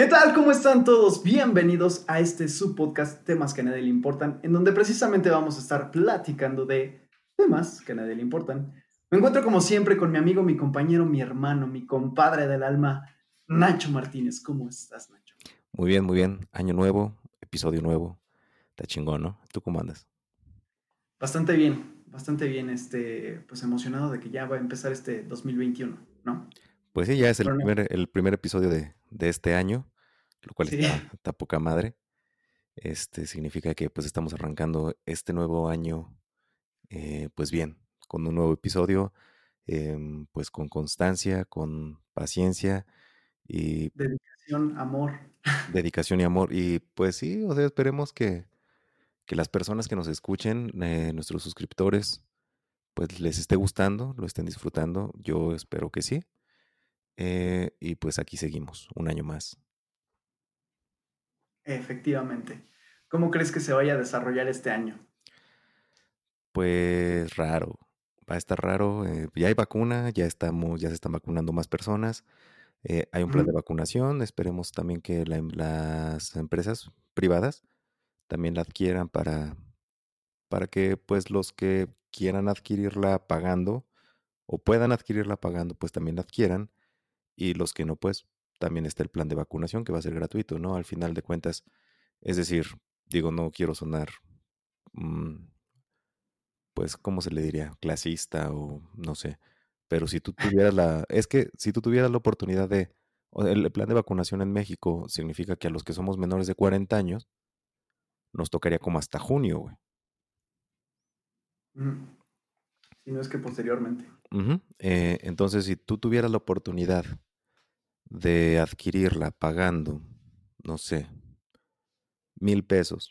¿Qué tal? ¿Cómo están todos? Bienvenidos a este subpodcast Temas que a nadie le importan, en donde precisamente vamos a estar platicando de temas que a nadie le importan. Me encuentro como siempre con mi amigo, mi compañero, mi hermano, mi compadre del alma, Nacho Martínez. ¿Cómo estás, Nacho? Muy bien, muy bien. Año nuevo, episodio nuevo. Está chingón, ¿no? ¿Tú cómo andas? Bastante bien, bastante bien. Este, pues emocionado de que ya va a empezar este 2021, ¿no? Pues sí, ya es el, primer, el primer episodio de, este año, lo cual está, poca madre. Este significa que pues estamos arrancando este nuevo año, eh, pues bien, con un nuevo episodio, em, pues con constancia, con paciencia y... Dedicación, amor. Dedicación y amor. Y pues sí, o sea, esperemos que, que las personas que nos escuchen, eh, nuestros suscriptores, pues les esté gustando, lo estén disfrutando. Yo espero que sí. Eh, y pues aquí seguimos, un año más. Efectivamente. ¿Cómo crees que se vaya a desarrollar este año? Pues raro. Va a estar raro. Eh, ya hay vacuna, ya estamos, ya se están vacunando más personas. Eh, hay un plan de vacunación. Esperemos también que em, las empresas privadas también la adquieran para, para que pues los que quieran adquirirla pagando o puedan adquirirla pagando, pues también la adquieran y los que no, pues también está el plan de vacunación que va a ser gratuito, ¿no? Al final de cuentas, es decir, digo, no quiero sonar, mm, pues, ¿cómo se le diría? Clasista o no sé, pero si tú tuvieras la, es que si tú tuvieras la oportunidad de, el plan de vacunación en México significa que a los que somos menores de 40 años, nos tocaría como hasta junio, güey. Si no es que posteriormente. Eh, entonces, si tú tuvieras la oportunidad de adquirirla pagando, no sé, mil pesos,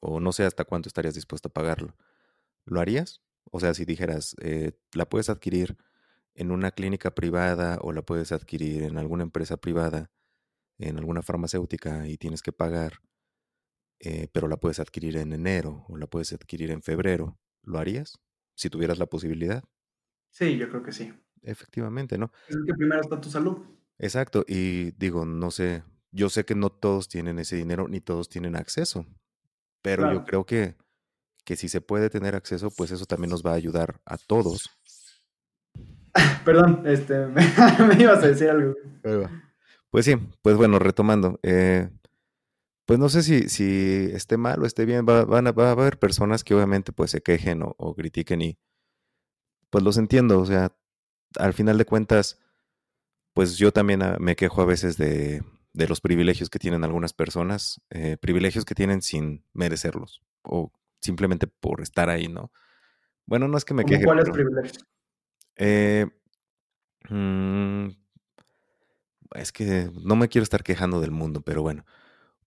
o no sé hasta cuánto estarías dispuesto a pagarlo, ¿lo harías? O sea, si dijeras, eh, la puedes adquirir en una clínica privada o la puedes adquirir en alguna empresa privada, en alguna farmacéutica y tienes que pagar, eh, pero la puedes adquirir en enero o la puedes adquirir en febrero, ¿lo harías? Si tuvieras la posibilidad. Sí, yo creo que sí. Efectivamente, ¿no? Es que primero está tu salud. Exacto, y digo, no sé, yo sé que no todos tienen ese dinero ni todos tienen acceso, pero yo creo que, que si se puede tener acceso, pues eso también nos va a ayudar a todos. Perdón, este, me, ibas a decir algo. Pues sí, pues bueno, retomando, eh, pues no sé si, si esté mal o esté bien, va, van a, va a haber personas que obviamente pues se quejen o, o critiquen y pues los entiendo, o sea, al final de cuentas pues yo también ah, me quejo a veces de, los privilegios que tienen algunas personas, eh, privilegios que tienen sin merecerlos o simplemente por estar ahí, ¿no? Bueno, no es que me queje. ¿Cuáles privilegios? Eh, mm, es que no me quiero estar quejando del mundo, pero bueno,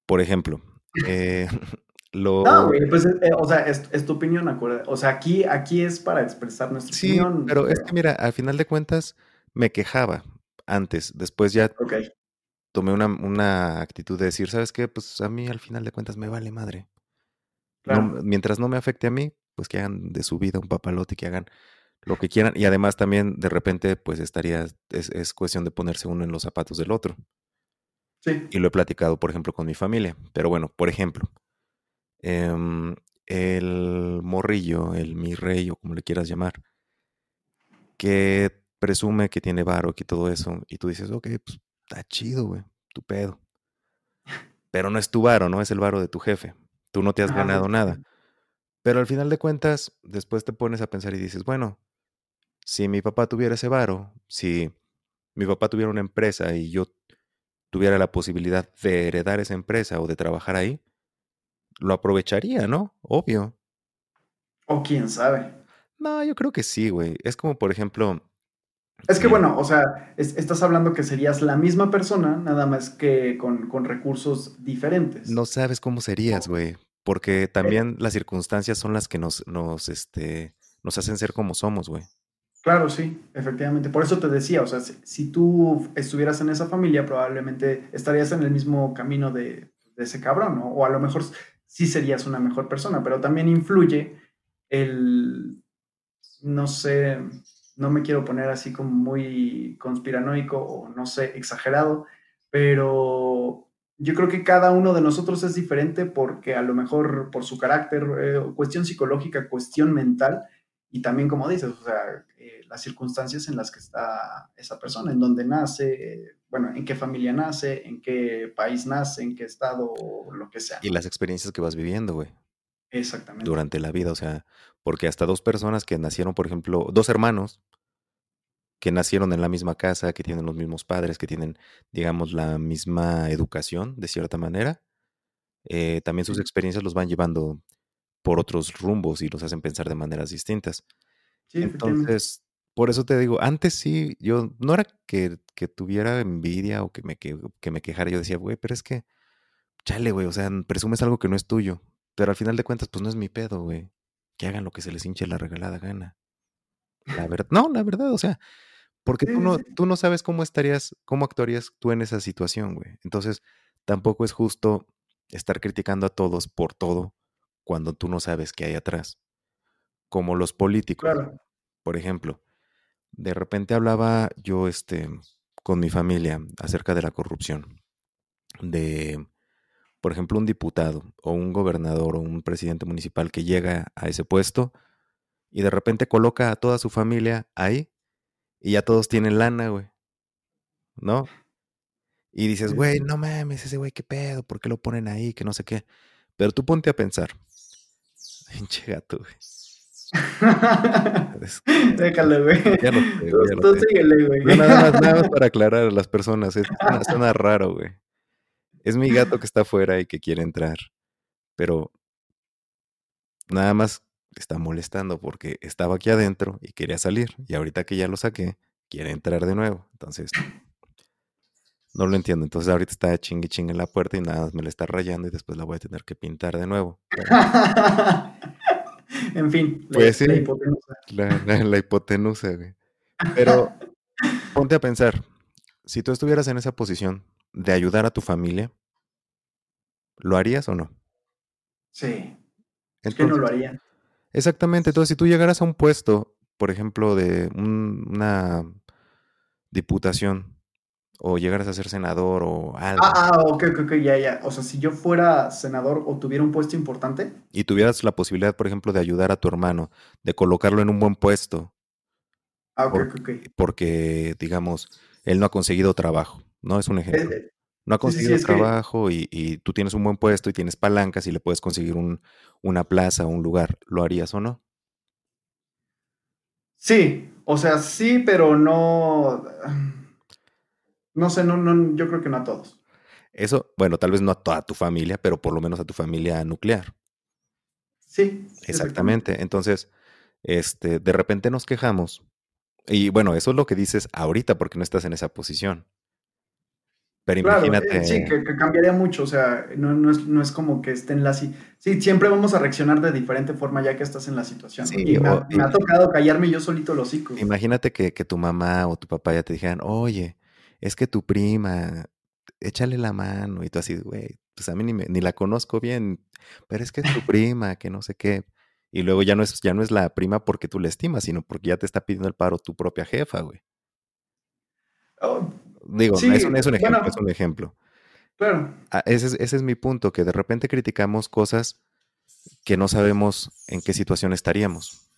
por ejemplo, eh, lo... No, güey, pues, o sea, es, tu opinión, acuerda. O sea, aquí, aquí es para expresar nuestra opinión. Pero, pero es que mira, al final de cuentas me quejaba, antes. Después ya tomé una, actitud de decir, ¿sabes qué? Pues a mí al final de cuentas me vale madre. mientras no me afecte a mí, pues que hagan de su vida un papalote y que hagan lo que quieran. Y además también de repente, pues estaría, es, cuestión de ponerse uno en los zapatos del otro. Sí. Y lo he platicado, por ejemplo, con mi familia. Pero bueno, por ejemplo, em, el morrillo, el mi rey o como le quieras llamar, que presume que tiene varo, y todo eso, y tú dices, ok, pues está chido, güey, tu pedo. Pero no es tu varo, ¿no? Es el varo de tu jefe. Tú no te has ganado nada. Pero al final de cuentas, después te pones a pensar y dices, bueno, si mi papá tuviera ese varo, si mi papá tuviera una empresa y yo tuviera la posibilidad de heredar esa empresa o de trabajar ahí, lo aprovecharía, ¿no? Obvio. O quién sabe. No, yo creo que sí, güey. Es como, por ejemplo, es que bueno, o sea, estás hablando que serías la misma persona, nada más que con, recursos diferentes. No sabes cómo serías, güey. Porque también las circunstancias son las que nos, nos, este, nos hacen ser como somos, güey. Claro, sí, efectivamente. Por eso te decía, o sea, si, tú estuvieras en esa familia, probablemente estarías en el mismo camino de, de ese cabrón, ¿no? O a lo mejor sí serías una mejor persona, pero también influye el, no sé, no me quiero poner así como muy conspiranoico o no sé, exagerado, pero yo creo que cada uno de nosotros es diferente porque a lo mejor por su carácter, eh, cuestión psicológica, cuestión mental, y también como dices, o sea, eh, las circunstancias en las que está esa persona, en dónde nace, bueno, en qué familia nace, en qué país nace, en qué estado, lo que sea. Y las experiencias que vas viviendo, güey. Exactamente. Durante la vida, o sea, porque hasta dos personas que nacieron, por ejemplo, dos hermanos que nacieron en la misma casa, que tienen los mismos padres, que tienen, digamos, la misma educación, de cierta manera, eh, también sus experiencias los van llevando por otros rumbos y los hacen pensar de maneras distintas. Entonces, por eso te digo, antes sí, yo no era que, tuviera envidia o que me, que, me quejara, yo decía, güey, pero es que, chale, güey, o sea, presumes algo que no es tuyo, pero al final de cuentas, pues no es mi pedo, güey. Que hagan lo que se les hinche la regalada gana. La verdad, no, la verdad, o sea, porque tú no, tú no sabes cómo estarías, cómo actuarías tú en esa situación, güey. Entonces, tampoco es justo estar criticando a todos por todo cuando tú no sabes qué hay atrás. Como los políticos. Por ejemplo, de repente hablaba yo este, con mi familia acerca de la corrupción. De, por ejemplo, un diputado o un gobernador o un presidente municipal que llega a ese puesto y de repente coloca a toda su familia ahí y ya todos tienen lana, güey. ¿No? Y dices, güey, no mames, ese güey, qué pedo, ¿por qué lo ponen ahí? Que no sé qué. Pero tú ponte a pensar. Pinche gato, güey. Déjalo, güey. Ya no tú, síguele, güey. nada, más, nada más para aclarar a las personas. Es, suena, raro, güey. Es mi gato que está afuera y que quiere entrar. Pero nada más está molestando porque estaba aquí adentro y quería salir. Y ahorita que ya lo saqué, quiere entrar de nuevo. Entonces, no lo entiendo. Entonces ahorita está chingue chingue en la puerta y nada más me la está rayando y después la voy a tener que pintar de nuevo. en fin, pues la, hipotenusa. La, hipotenusa, güey. Pero ponte a pensar, si tú estuvieras en esa posición de ayudar a tu familia, ¿lo harías o no? Sí. que no lo haría. Exactamente. Entonces, si tú llegaras a un puesto, por ejemplo, de una diputación, o llegaras a ser senador o algo. Ah, ah, ok, ok, ya, ya. O sea, si yo fuera senador o tuviera un puesto importante. Y tuvieras la posibilidad, por ejemplo, de ayudar a tu hermano, de colocarlo en un buen puesto. Ah, ok, ok. Porque, digamos, él no ha conseguido trabajo, ¿no? Es un ejemplo. No ha conseguido trabajo y, tú tienes un buen puesto y tienes palancas y le puedes conseguir un, una plaza o un lugar. ¿Lo harías o no? Sí, o sea, sí, pero no. No sé, no, no, yo creo que no a todos. Eso, bueno, tal vez no a toda tu familia, pero por lo menos a tu familia nuclear. Sí. Exactamente. Entonces, este, de repente nos quejamos. Y bueno, eso es lo que dices ahorita porque no estás en esa posición. Pero claro, imagínate. sí, que, cambiaría mucho. O sea, no, es, como que esté en la. Sí, siempre vamos a reaccionar de diferente forma ya que estás en la situación. y me, ha, tocado callarme yo solito los hocico. Imagínate que, que, tu mamá o tu papá ya te dijeran, oye, es que tu prima, échale la mano. Y tú así, güey, pues a mí ni, la conozco bien, pero es que es tu prima, que no sé qué. Y luego ya no es, ya no es la prima porque tú la estimas, sino porque ya te está pidiendo el paro tu propia jefa, güey. Oh, Digo, es, un, ejemplo, es un ejemplo. Claro. Ah, ese, es, ese es mi punto, que de repente criticamos cosas que no sabemos en qué situación estaríamos.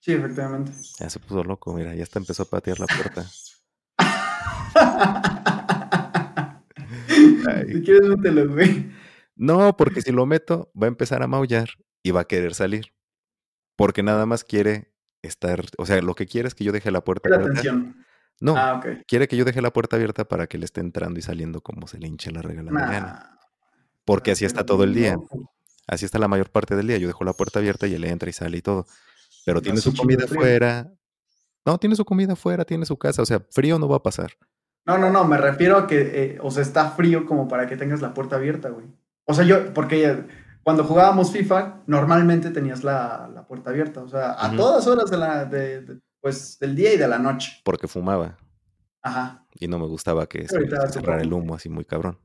Sí, efectivamente. Ya se puso loco, mira, ya está empezó a patear la puerta. Si quieres, mételo, güey. No, porque si lo meto, va a empezar a maullar y va a querer salir. Porque nada más quiere estar, o sea, lo que quiere es que yo deje la puerta abierta. No, ah, quiere que yo deje la puerta abierta para que le esté entrando y saliendo como se le hinche la regla mañana. Porque así está todo el día. Así está la mayor parte del día. Yo dejo la puerta abierta y él entra y sale y todo. Pero tiene su comida afuera. No, tiene su comida afuera, tiene su casa. O sea, frío no va a pasar. No, no, no, me refiero a que, eh, o sea, está frío como para que tengas la puerta abierta, güey. O sea, yo, porque cuando jugábamos FIFA, normalmente tenías la, puerta abierta, o sea, a todas horas de la, de, pues, del día y de la noche. Porque fumaba. Ajá. Y no me gustaba que se, cerrara el humo así muy cabrón.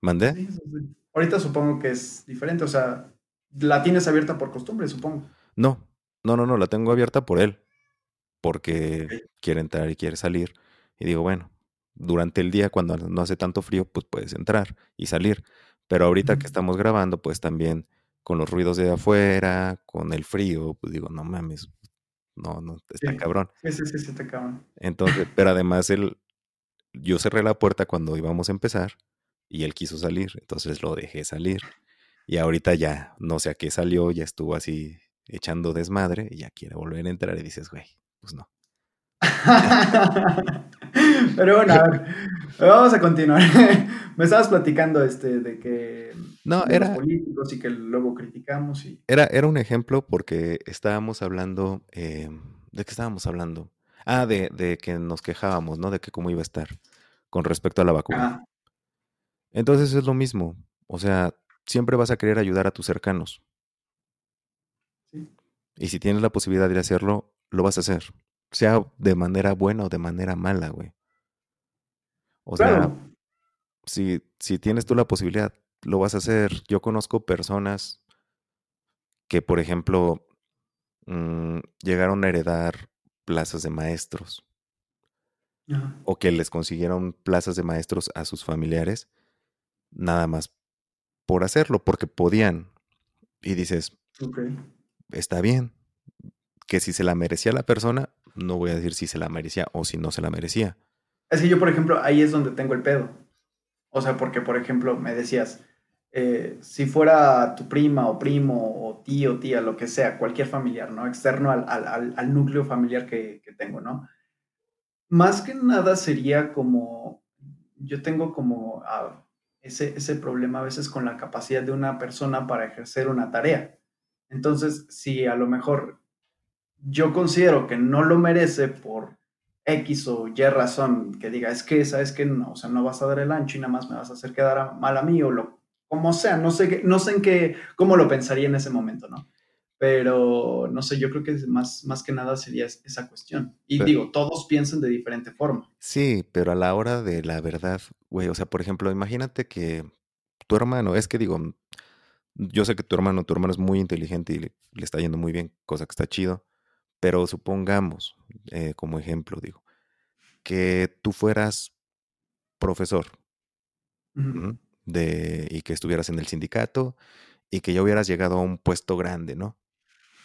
¿Mandé? Sí, sí. Ahorita supongo que es diferente, o sea, la tienes abierta por costumbre, supongo. No, no, no, no, la tengo abierta por él. Porque quiere entrar y quiere salir. Y digo, bueno, durante el día, cuando no hace tanto frío, pues puedes entrar y salir. Pero ahorita que estamos grabando, pues también con los ruidos de afuera, con el frío, pues digo, no mames, no, no, está cabrón. Sí, sí, sí, está cabrón. Entonces, pero además él, yo cerré la puerta cuando íbamos a empezar y él quiso salir, entonces lo dejé salir. Y ahorita ya, no sé a qué salió, ya estuvo así echando desmadre y ya quiere volver a entrar y dices, güey, pues no. Pero bueno, a ver, vamos a continuar. Me estabas platicando este de que no, era, los políticos y que luego criticamos. Y... Era, era un ejemplo porque estábamos hablando, eh, ¿de qué estábamos hablando? Ah, de, de, que nos quejábamos, ¿no? De que cómo iba a estar con respecto a la vacuna. Entonces es lo mismo. O sea, siempre vas a querer ayudar a tus cercanos. Y si tienes la posibilidad de hacerlo, lo vas a hacer. Sea de manera buena o de manera mala, güey. O sea, si, si tienes tú la posibilidad, lo vas a hacer. Yo conozco personas que, por ejemplo, mm, llegaron a heredar plazas de maestros. O que les consiguieron plazas de maestros a sus familiares, nada más por hacerlo, porque podían. Y dices, está bien. Que si se la merecía la persona, no voy a decir si se la merecía o si no se la merecía. Es que yo, por ejemplo, ahí es donde tengo el pedo. O sea, porque, por ejemplo, me decías, eh, si fuera tu prima o primo o tío, tía, lo que sea, cualquier familiar, ¿no? Externo al, al, al núcleo familiar que, que, tengo, ¿no? Más que nada sería como, yo tengo como ah, ese, ese problema a veces con la capacidad de una persona para ejercer una tarea. Entonces, si a lo mejor yo considero que no lo merece por X o Y razón, que diga, es que, ¿sabes que No, o sea, no vas a dar el ancho y nada más me vas a hacer quedar mal a mí o lo, como sea, no sé, no sé en qué, cómo lo pensaría en ese momento, ¿no? Pero, no sé, yo creo que más, más que nada sería esa cuestión. Y digo, todos piensan de diferente forma. Sí, pero a la hora de la verdad, güey, o sea, por ejemplo, imagínate que tu hermano, es que digo, yo sé que tu hermano, tu hermano es muy inteligente y le, está yendo muy bien, cosa que está chido, pero supongamos, eh, como ejemplo, digo, que tú fueras profesor de, y que estuvieras en el sindicato y que ya hubieras llegado a un puesto grande, ¿no?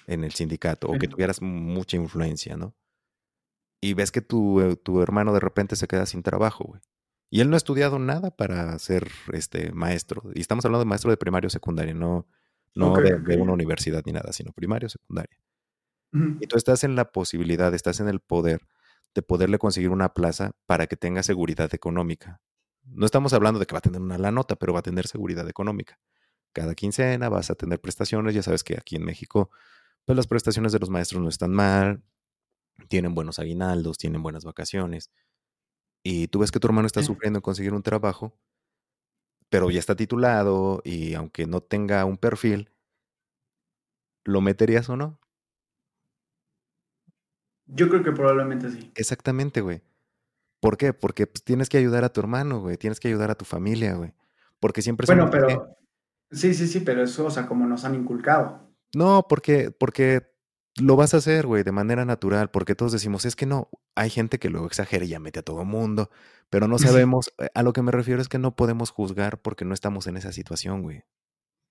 En el sindicato o que tuvieras mucha influencia, ¿no? Y ves que tu, eh, tu hermano de repente se queda sin trabajo, güey. Y él no ha estudiado nada para ser este maestro. Y estamos hablando de maestro de primario o secundaria, no, no de, una universidad ni nada, sino primario o secundaria. Y tú estás en la posibilidad, estás en el poder de poderle conseguir una plaza para que tenga seguridad económica. No estamos hablando de que va a tener una la nota, pero va a tener seguridad económica. Cada quincena vas a tener prestaciones, ya sabes que aquí en México, pues las prestaciones de los maestros no están mal, tienen buenos aguinaldos, tienen buenas vacaciones y tú ves que tu hermano está sufriendo en conseguir un trabajo, pero ya está titulado y aunque no tenga un perfil, ¿lo meterías o no? Yo creo que probablemente sí. Exactamente, güey. ¿Por qué? Porque pues, tienes que ayudar a tu hermano, güey. Tienes que ayudar a tu familia, güey. Porque siempre... Bueno, pero... Sí, sí, sí, pero eso, o sea, como nos han inculcado. No, porque, porque lo vas a hacer, güey, de manera natural, porque todos decimos, es que no, hay gente que luego exagera y ya mete a todo mundo, pero no sabemos, eh, a lo que me refiero es que no podemos juzgar porque no estamos en esa situación, güey.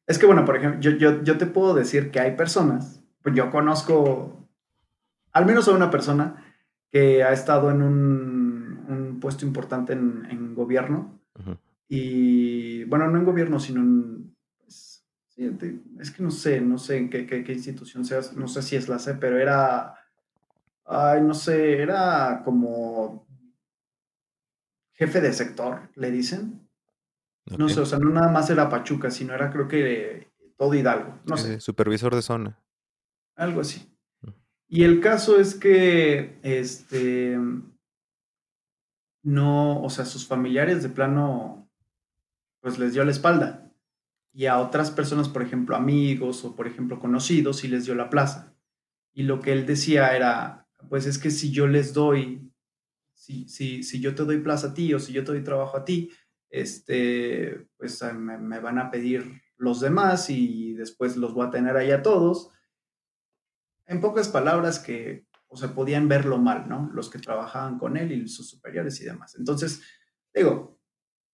Es que, bueno, por ejemplo, yo, yo, yo te puedo decir que hay personas, pues yo conozco al menos a una persona que ha estado en un, un puesto importante en, en gobierno, y bueno, no en gobierno, sino en es que no sé, no sé en qué, qué, institución seas, no sé si es la C, pero era, ay, no sé, era como jefe de sector, le dicen. No sé, o sea, no nada más era Pachuca, sino era creo que todo Hidalgo, no sé. Supervisor de zona. Algo así. Y el caso es que, este, no, o sea, sus familiares de plano, pues les dio la espalda y a otras personas, por ejemplo, amigos o, por ejemplo, conocidos, y les dio la plaza. Y lo que él decía era, pues es que si yo les doy, si, si, si yo te doy plaza a ti o si yo te doy trabajo a ti, este, pues ah, me, van a pedir los demás y después los voy a tener ahí a todos. En pocas palabras que o sea, podían verlo mal, ¿no? Los que trabajaban con él y sus superiores y demás. Entonces, digo,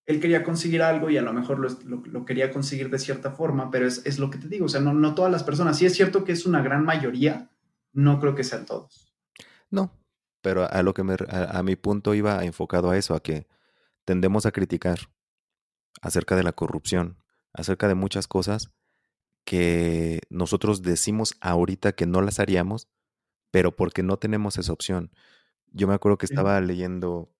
él quería conseguir algo y a lo mejor lo, quería conseguir de cierta forma, pero es, lo que te digo, o sea, no, no todas las personas, sí es cierto que es una gran mayoría, no creo que sean todos. No, pero a lo que me, a, mi punto iba enfocado a eso, a que tendemos a criticar acerca de la corrupción, acerca de muchas cosas que nosotros decimos ahorita que no las haríamos, pero porque no tenemos esa opción. Yo me acuerdo que estaba leyendo,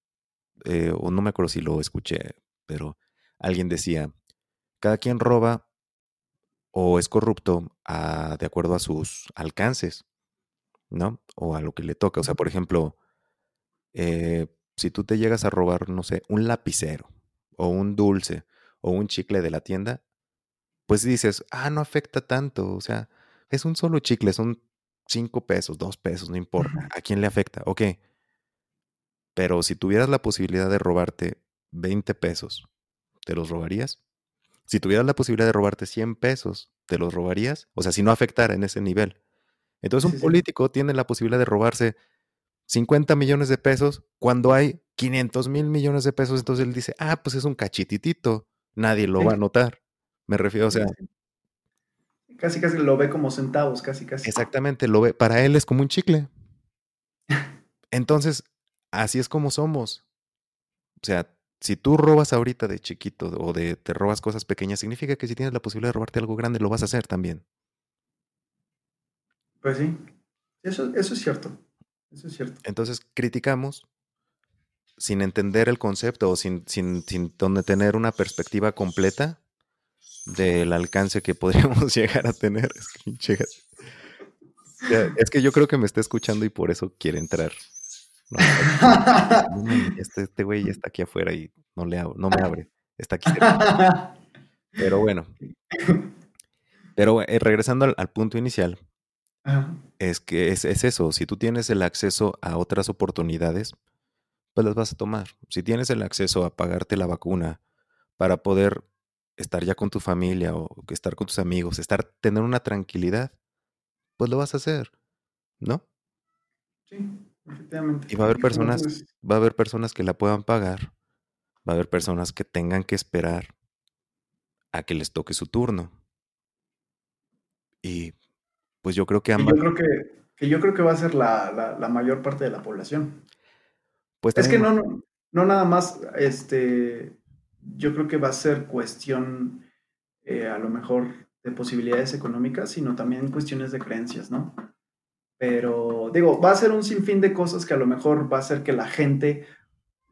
eh, o no me acuerdo si lo escuché, pero alguien decía, cada quien roba o es corrupto de acuerdo a sus alcances, ¿no? O a lo que le toca. O sea, por ejemplo, eh, si tú te llegas a robar, no sé, un lapicero o un dulce o un chicle de la tienda, pues dices, ah, no afecta tanto. O sea, es un solo chicle, son cinco pesos, dos pesos, no importa. ¿A quién le afecta? Ok. Pero si tuvieras la posibilidad de robarte 20 pesos, ¿te los robarías? Si tuvieras la posibilidad de robarte 100 pesos, ¿te los robarías? O sea, si no afectara en ese nivel. Entonces un político tiene la posibilidad de robarse 50 millones de pesos cuando hay 500 mil millones de pesos. Entonces él dice, ah, pues es un cachititito, nadie lo va a notar. Me refiero, o sea... Casi, casi lo ve como centavos, casi, casi. Exactamente, lo ve. Para él es como un chicle. Entonces, así es como somos. O sea, si tú robas ahorita de chiquito o de te robas cosas pequeñas, significa que si tienes la posibilidad de robarte algo grande, lo vas a hacer también. Pues sí, eso, eso es cierto. Eso es cierto. Entonces criticamos sin entender el concepto o sin, sin, sin donde tener una perspectiva completa del alcance que podríamos llegar a tener. Es que yo creo que me está escuchando y por eso quiere entrar. este, este güey ya está aquí afuera y no, le no me abre. Está aquí. Pero bueno. Pero eh, regresando al, punto inicial, es que es, eso. Si tú tienes el acceso a otras oportunidades, pues las vas a tomar. Si tienes el acceso a pagarte la vacuna para poder estar ya con tu familia o estar con tus amigos, estar, tener una tranquilidad, pues lo vas a hacer, ¿no? Sí. Efectivamente. Y va a haber personas, va a haber personas que la puedan pagar, va a haber personas que tengan que esperar a que les toque su turno. Y pues yo creo que ambas. Yo creo que, yo creo que va a ser la, mayor parte de la población. Pues es que no, no, no nada más, este, yo creo que va a ser cuestión eh, a lo mejor de posibilidades económicas, sino también cuestiones de creencias, ¿no? Pero digo, va a ser un sinfín de cosas que a lo mejor va a hacer que la gente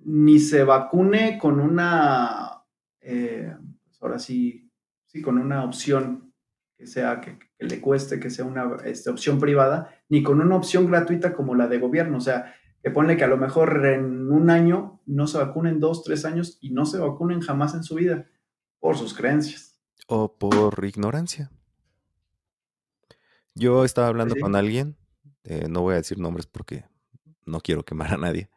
ni se vacune con una, eh, pues ahora sí, sí, con una opción que sea, que, le cueste, que sea una este, opción privada, ni con una opción gratuita como la de gobierno. O sea, que ponle que a lo mejor en un año no se vacunen dos, tres años y no se vacunen jamás en su vida por sus creencias. O por ignorancia. Yo estaba hablando con alguien eh, no voy a decir nombres porque no quiero quemar a nadie,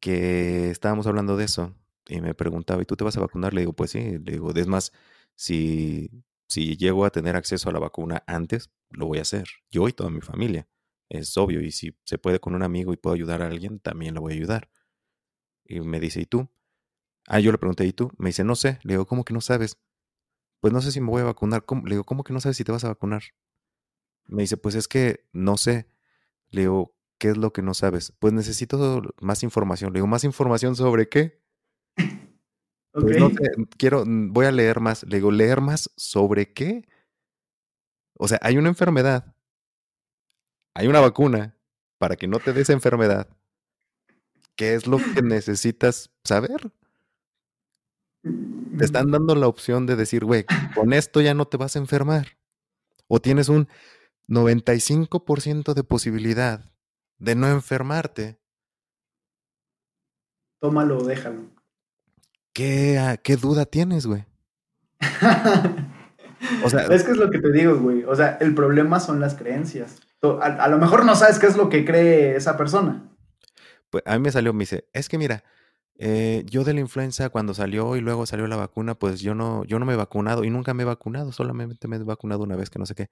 que estábamos hablando de eso y me preguntaba, ¿y tú te vas a vacunar? Le digo, pues sí, le digo, es más, si, si llego a tener acceso a la vacuna antes, lo voy a hacer, yo y toda mi familia, es obvio, y si se puede con un amigo y puedo ayudar a alguien, también lo voy a ayudar. Y me dice, ¿y tú? Ah, yo le pregunté, ¿y tú? Me dice, no sé. Le digo, ¿cómo que no sabes? Pues no sé si me voy a vacunar. Le digo, ¿cómo que no sabes si te vas a vacunar? Me dice, pues es que no sé. Le digo, ¿qué es lo que no sabes? Pues necesito más información. Le digo, ¿más información sobre qué? Pues no quiero, voy a leer más. Le digo, ¿leer más sobre qué? O sea, hay una enfermedad. Hay una vacuna para que no te des enfermedad. ¿Qué es lo que necesitas saber? Te están dando la opción de decir, güey, con esto ya no te vas a enfermar. O tienes un 95% de posibilidad de no enfermarte. Tómalo, déjalo. ¿Qué, ah, qué duda tienes, güey? o sea, es que es lo que te digo, güey. O sea, el problema son las creencias. A, lo mejor no sabes qué es lo que cree esa persona. Pues a mí me salió, me dice, es que mira, eh, yo de la influenza cuando salió y luego salió la vacuna, pues yo no, yo no me he vacunado y nunca me he vacunado, solamente me he vacunado una vez que no sé qué.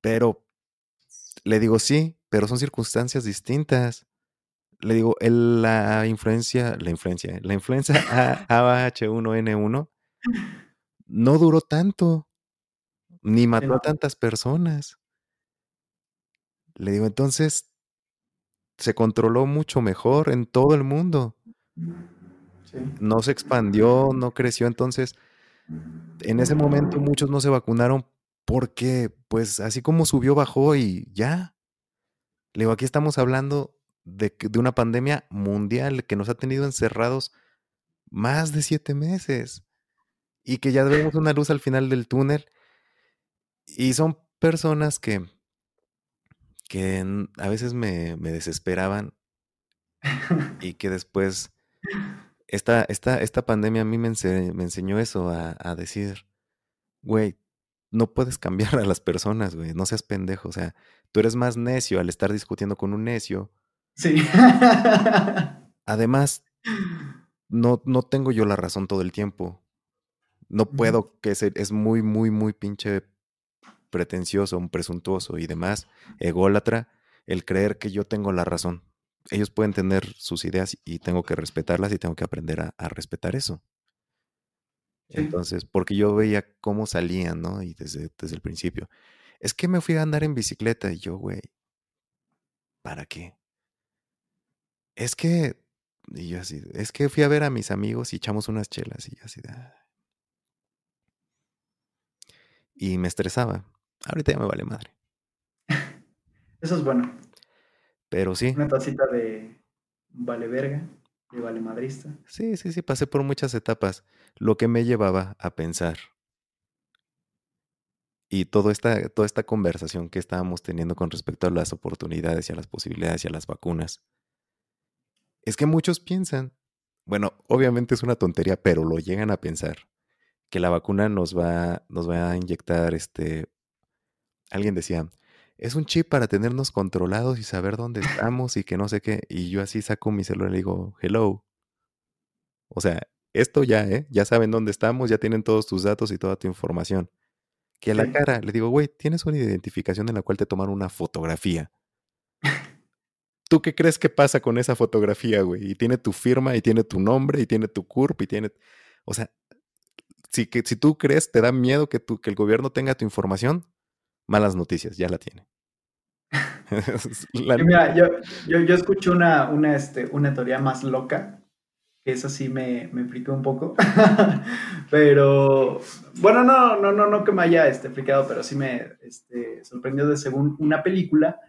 Pero le digo, sí, pero son circunstancias distintas. Le digo, la influencia, la influencia, la influenza AH1N1 no duró tanto, ni mató a tantas personas. Le digo, entonces se controló mucho mejor en todo el mundo. No se expandió, no creció. Entonces, en ese momento muchos no se vacunaron porque, pues, así como subió, bajó y ya. Le digo, aquí estamos hablando de, de una pandemia mundial que nos ha tenido encerrados más de siete meses y que ya vemos una luz al final del túnel. Y son personas que, que a veces me, desesperaban y que después esta, esta, esta pandemia a mí me, me enseñó eso, a, a decir, güey, no puedes cambiar a las personas, güey, no seas pendejo, o sea, tú eres más necio al estar discutiendo con un necio. Sí. Además, no, no tengo yo la razón todo el tiempo. No puedo, que es, es muy, muy, muy pinche pretencioso, un presuntuoso y demás, ególatra, el creer que yo tengo la razón. Ellos pueden tener sus ideas y tengo que respetarlas y tengo que aprender a, respetar eso. Entonces, porque yo veía cómo salían, ¿no? Y desde, desde el principio. Es que me fui a andar en bicicleta y yo, güey, ¿para qué? Es que, y yo así, es que fui a ver a mis amigos y echamos unas chelas y yo así, ah". y me estresaba. Ahorita ya me vale madre. Eso es bueno. Pero sí. Una tacita de vale verga, de vale madrista. Sí, sí, sí, pasé por muchas etapas, lo que me llevaba a pensar. Y toda esta, toda esta conversación que estábamos teniendo con respecto a las oportunidades y a las posibilidades y a las vacunas, es que muchos piensan, bueno, obviamente es una tontería, pero lo llegan a pensar, que la vacuna nos va, nos va a inyectar este, alguien decía, es un chip para tenernos controlados y saber dónde estamos y que no sé qué. Y yo así saco mi celular y le digo, hello. O sea, esto ya, ¿eh? Ya saben dónde estamos, ya tienen todos tus datos y toda tu información. Que a la cara, le digo, güey, tienes una identificación en la cual te tomaron una fotografía. ¿Tú qué crees que pasa con esa fotografía, güey? Y tiene tu firma, y tiene tu nombre, y tiene tu CURP, y tiene... O sea, si, que, si tú crees, te da miedo que, tu, que el gobierno tenga tu información, malas noticias, ya la tiene. Mira, yo, yo, escucho una, una, este, una teoría más loca, que esa sí me, me un poco, pero bueno, no, no, no, no que me haya este, explicado, pero sí me este, sorprendió de según una película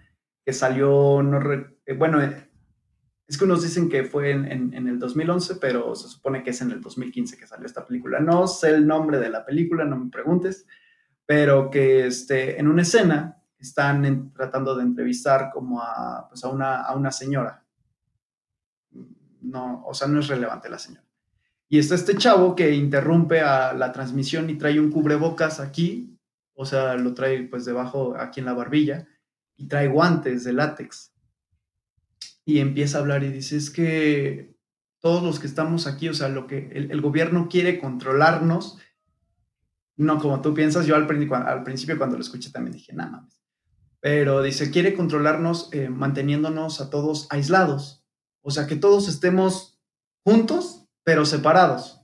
que salió, no eh, bueno, es que unos dicen que fue en, en, en, el 2011, pero se supone que es en el 2015 que salió esta película. No sé el nombre de la película, no me preguntes, pero que este, en una escena están tratando de entrevistar como a, pues a, una, a una señora. No, o sea, no es relevante la señora. Y está este chavo que interrumpe a la transmisión y trae un cubrebocas aquí, o sea, lo trae pues debajo, aquí en la barbilla, y trae guantes de látex. Y empieza a hablar y dice, es que todos los que estamos aquí, o sea, lo que el, el gobierno quiere controlarnos no como tú piensas. Yo al, principio cuando lo escuché también dije, nada más. Pero dice, quiere controlarnos eh, manteniéndonos a todos aislados. O sea, que todos estemos juntos, pero separados.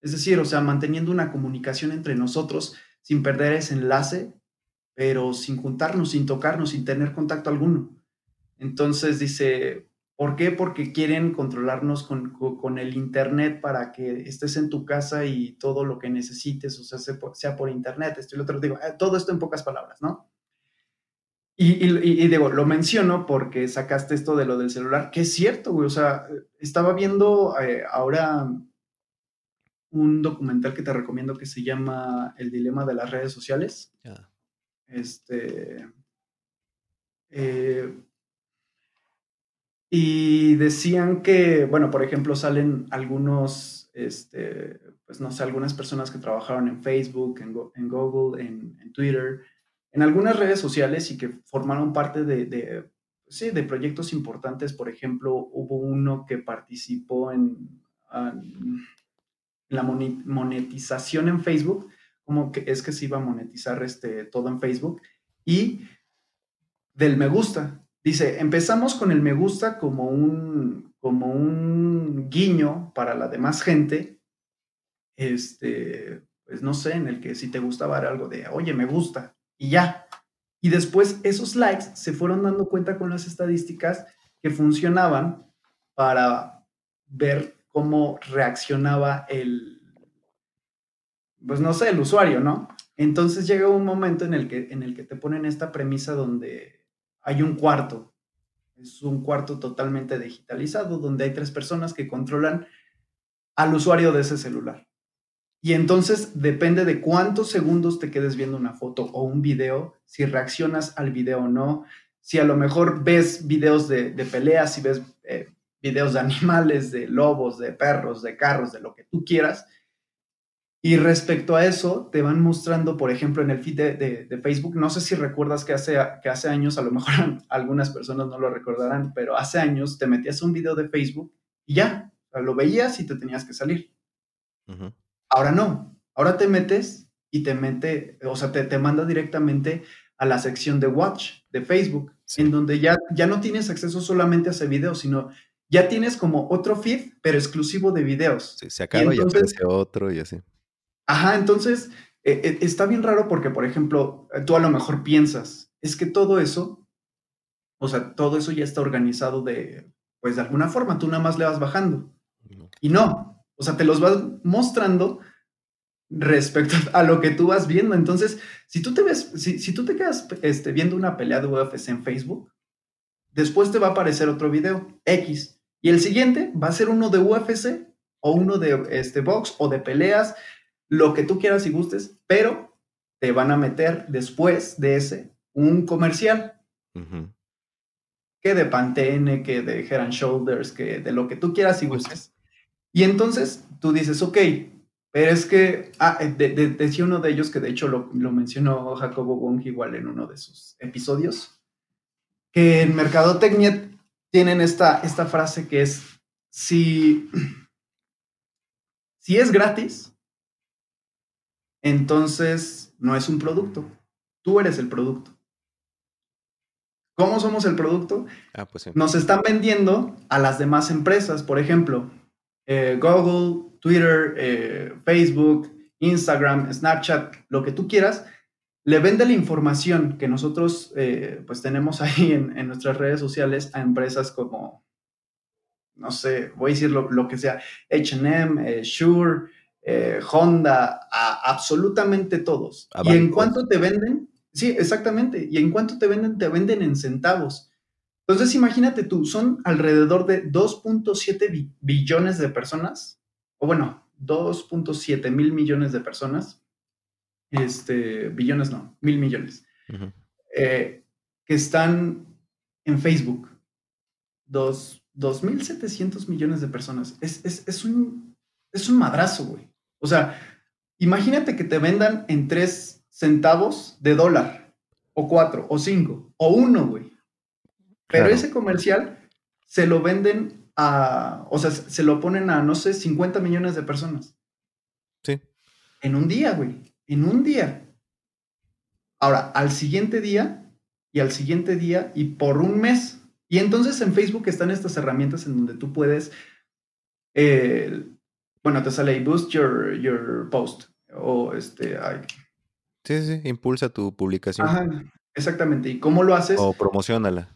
Es decir, o sea, manteniendo una comunicación entre nosotros sin perder ese enlace, pero sin juntarnos, sin tocarnos, sin tener contacto alguno. Entonces dice, ¿Por qué? Porque quieren controlarnos con, el Internet para que estés en tu casa y todo lo que necesites, o sea, sea por, Internet. Esto y lo otro. Digo, eh, todo esto en pocas palabras, ¿no? Y, digo, lo menciono porque sacaste esto de lo del celular, que es cierto, güey. O sea, estaba viendo eh, ahora un documental que te recomiendo que se llama El dilema de las redes sociales. Este. Eh, y decían que, bueno, por ejemplo, salen algunos, este, pues no sé, algunas personas que trabajaron en Facebook, en, Google, en, Twitter, en algunas redes sociales y que formaron parte de, de, sí, de proyectos importantes. Por ejemplo, hubo uno que participó en, en la monetización en Facebook, como que es que se iba a monetizar este, todo en Facebook. Y del me gusta. Dice, empezamos con el me gusta como un, como un guiño para la demás gente, este, pues no sé, en el que si te gustaba era algo de, oye, me gusta, y ya. Y después esos likes se fueron dando cuenta con las estadísticas que funcionaban para ver cómo reaccionaba el, pues no sé, el usuario, ¿no? Entonces llega un momento en el que, en el que te ponen esta premisa donde hay un cuarto, es un cuarto totalmente digitalizado, donde hay tres personas que controlan al usuario de ese celular. Y entonces depende de cuántos segundos te quedes viendo una foto o un video, si reaccionas al video o no, si a lo mejor ves videos de, peleas, si ves eh, videos de animales, de lobos, de perros, de carros, de lo que tú quieras, y respecto a eso, te van mostrando, por ejemplo, en el feed de, Facebook, no sé si recuerdas que hace, que hace años, a lo mejor algunas personas no lo recordarán, pero hace años te metías un video de Facebook y ya, lo veías y te tenías que salir. Ahora no, ahora te metes y te mete, o sea, te, te manda directamente a la sección de Watch de Facebook, en donde ya, ya no tienes acceso solamente a ese video, sino ya tienes como otro feed, pero exclusivo de videos. Sí, se acaba y, aparece otro y así. Ajá, entonces eh, eh, está bien raro porque, por ejemplo, tú a lo mejor piensas, es que todo eso, o sea, todo eso ya está organizado de, pues de alguna forma, tú nada más le vas bajando. Y no, o sea, te los vas mostrando respecto a lo que tú vas viendo. Entonces, si tú te ves, si, si tú te quedas este, viendo una pelea de UFC en Facebook, después te va a aparecer otro video, X, y el siguiente va a ser uno de UFC o uno de este, box o de peleas lo que tú quieras y gustes, pero te van a meter después de ese un comercial. Que de Pantene, que de Head and Shoulders, que de lo que tú quieras y gustes. Y entonces tú dices, ok, pero es que, ah, eh, decía uno de ellos que de hecho lo, mencionó Jacobo Wong igual en uno de sus episodios, que en Mercadotecnia tienen esta, esta frase que es, si, si es gratis, entonces no es un producto. Tú eres el producto. ¿Cómo somos el producto? Ah, pues Nos están vendiendo a las demás empresas, por ejemplo, eh, Google, Twitter, eh, Facebook, Instagram, Snapchat, lo que tú quieras, le vende la información que nosotros eh, pues tenemos ahí en, nuestras redes sociales a empresas como, no sé, voy a decir lo, que sea, HM, Shure, eh, Honda, absolutamente todos. y en cuanto te venden, sí, exactamente, y en cuanto te venden, te venden en centavos. Entonces imagínate tú, son alrededor de 2.7 billones de personas, o bueno, 2.7 mil millones de personas, este, billones no, mil millones, eh, que están en Facebook. 2.700 millones de personas. Es, es, un, es un madrazo, güey. O sea, imagínate que te vendan en tres centavos de dólar, o cuatro, o cinco, o uno, güey. Pero ese comercial se lo venden a, o sea, se lo ponen a, no sé, 50 millones de personas. Sí. En un día, güey. En un día. Ahora, al siguiente día, y al siguiente día, y por un mes. Y entonces en Facebook están estas herramientas en donde tú puedes eh, bueno, te sale ahí, boost your, your post. O este, Sí, sí, impulsa tu publicación. Ajá, exactamente. ¿Y cómo lo haces? O promocionala.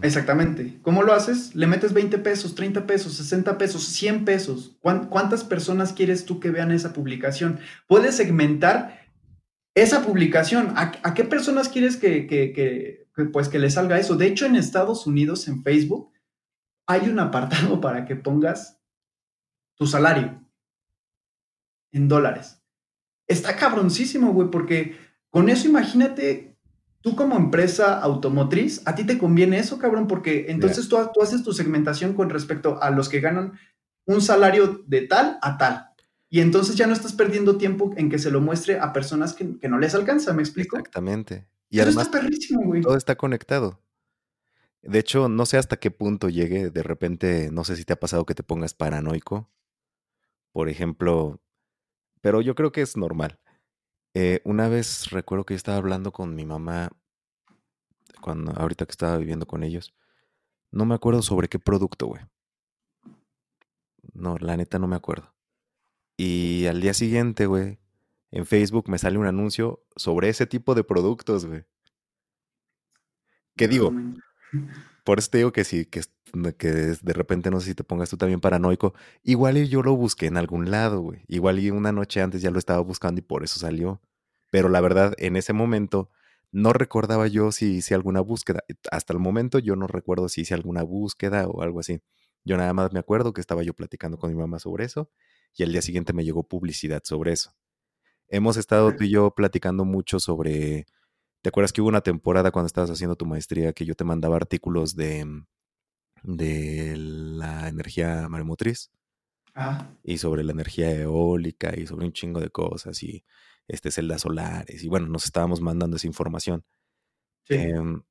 Exactamente. ¿Cómo lo haces? Le metes 20 pesos, 30 pesos, 60 pesos, 100 pesos. ¿Cuántas personas quieres tú que vean esa publicación? Puedes segmentar esa publicación. ¿A, qué personas quieres que, que, que, pues, que le salga eso? De hecho, en Estados Unidos, en Facebook, hay un apartado para que pongas tu salario en dólares. Está cabroncísimo, güey, porque con eso imagínate, tú como empresa automotriz, a ti te conviene eso, cabrón, porque entonces tú, haces tu segmentación con respecto a los que ganan un salario de tal a tal. Y entonces ya no estás perdiendo tiempo en que se lo muestre a personas que, no les alcanza, ¿me explico? Exactamente. Y además, está perrísimo, güey. Todo está conectado. De hecho, no sé hasta qué punto llegue, de repente, no sé si te ha pasado que te pongas paranoico. Por ejemplo, pero yo creo que es normal. Eh, una vez recuerdo que yo estaba hablando con mi mamá cuando, ahorita que estaba viviendo con ellos. No me acuerdo sobre qué producto, güey. No, la neta no me acuerdo. Y al día siguiente, güey, en Facebook me sale un anuncio sobre ese tipo de productos, güey. ¿Qué digo? Por eso te digo que sí, que, que de repente no sé si te pongas tú también paranoico. Igual yo lo busqué en algún lado, güey. Igual y una noche antes ya lo estaba buscando y por eso salió. Pero la verdad, en ese momento no recordaba yo si hice alguna búsqueda. Hasta el momento yo no recuerdo si hice alguna búsqueda o algo así. Yo nada más me acuerdo que estaba yo platicando con mi mamá sobre eso y al día siguiente me llegó publicidad sobre eso. Hemos estado tú y yo platicando mucho sobre, ¿te acuerdas que hubo una temporada cuando estabas haciendo tu maestría que yo te mandaba artículos de, mm, de la energía maremotriz? Ah. Y sobre la energía eólica y sobre un chingo de cosas y este, celdas solares. Y bueno, nos estábamos mandando esa información. Sí. Em,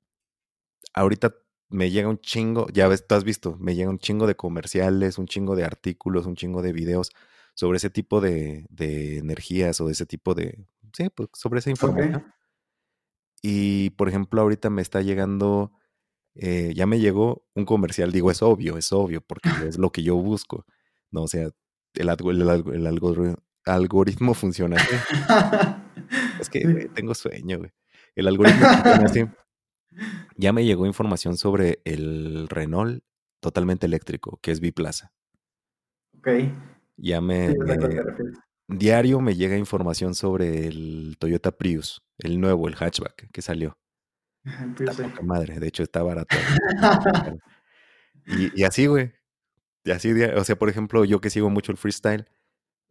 ahorita me llega un chingo, ya ves, tú has visto, me llega un chingo de comerciales, un chingo de artículos, un chingo de videos sobre ese tipo de, de energías o de ese tipo de, sí, pues sobre esa información. Y por ejemplo, ahorita me está llegando, eh, ya me llegó un comercial, digo, es obvio, es obvio, porque es lo que yo busco, ¿no? O sea, el, el, el algoritmo funciona así. es que tengo sueño, güey. El algoritmo funciona así. Ya me llegó información sobre el Renault totalmente eléctrico, que es Biplaza. Ok. Ya me, diario me llega información sobre el Toyota Prius, el nuevo, el hatchback que salió. La madre, de hecho está barato. y, y, así, güey. Y así, o sea, por ejemplo, yo que sigo mucho el freestyle,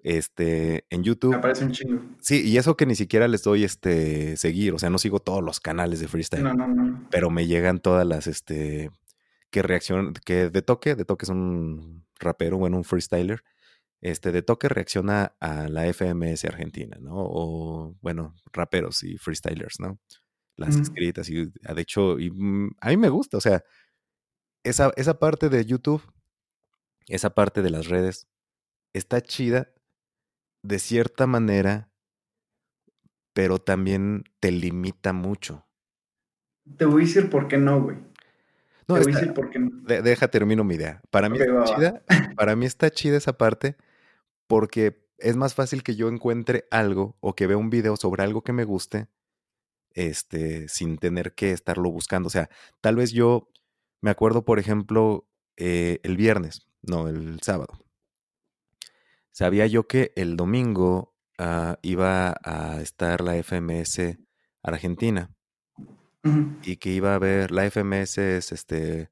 este, en YouTube. Me parece un chingo. Sí, y eso que ni siquiera les doy este seguir, o sea, no sigo todos los canales de freestyle. No, no, no. Pero me llegan todas las, este, que reaccionan, que de toque, de toque es un rapero, bueno, un freestyler, este, de toque reacciona a la FMS Argentina, ¿no? O, bueno, raperos y freestylers, ¿no? Las escritas y, de hecho, y, mm, a mí me gusta, o sea, esa, esa parte de YouTube, esa parte de las redes, está chida de cierta manera, pero también te limita mucho. Te voy a decir por qué no, güey. No, te voy a decir por qué no. deja, termino mi idea. Para mí, está chida, para mí está chida esa parte porque es más fácil que yo encuentre algo o que vea un video sobre algo que me guste este, sin tener que estarlo buscando. O sea, tal vez yo me acuerdo, por ejemplo, eh, el viernes, no, el sábado sabía yo que el domingo ah, iba a estar la FMS Argentina y que iba a haber, la FMS es este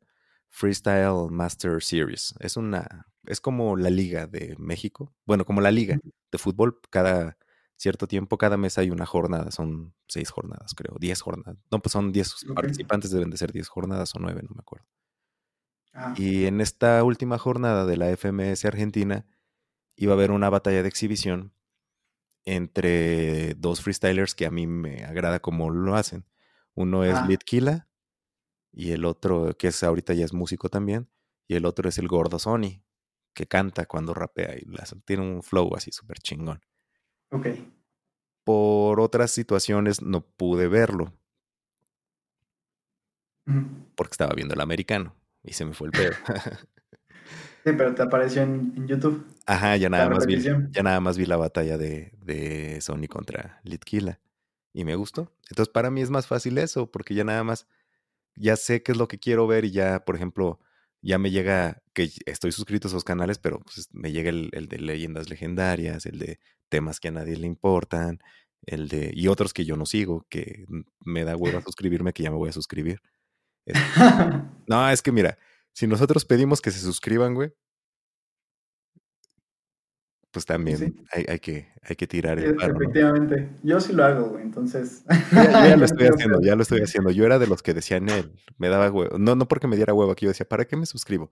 Freestyle Master Series. Es una, es como la liga de México, bueno, como la liga de fútbol, cada cierto tiempo, cada mes hay una jornada, son seis jornadas, creo, diez jornadas. No, pues son diez participantes, deben de ser diez jornadas o nueve, no me acuerdo. Ah. Y en esta última jornada de la FMS Argentina, iba a haber una batalla de exhibición entre dos freestylers que a mí me agrada como lo hacen. Uno es Litkila y el otro, que es ahorita ya es músico también, y el otro es el Gordo Sony, que canta cuando rapea y tiene un flow así súper chingón. Ok. Por otras situaciones no pude verlo. Porque estaba viendo el americano y se me fue el pedo. Sí, pero te apareció en, YouTube. Ajá, ya nada, más vi, ya nada más vi la batalla de, de Sony contra Litkila. Y me gustó. Entonces, para mí es más fácil eso, porque ya nada más, ya sé qué es lo que quiero ver y ya, por ejemplo, ya me llega que estoy suscrito a esos canales, pero pues, me llega el, el, de leyendas legendarias, el de temas que a nadie le importan, el de. y otros que yo no sigo, que me da huevo a suscribirme, que ya me voy a suscribir. no, es que mira, si nosotros pedimos que se suscriban, güey, pues también hay, hay, que, hay que tirar el paro, Efectivamente. Yo sí lo hago, güey, entonces. Ya, lo estoy haciendo, ya lo estoy haciendo. Yo era de los que decían él, me daba huevo. No, no porque me diera huevo, aquí yo decía, ¿para qué me suscribo?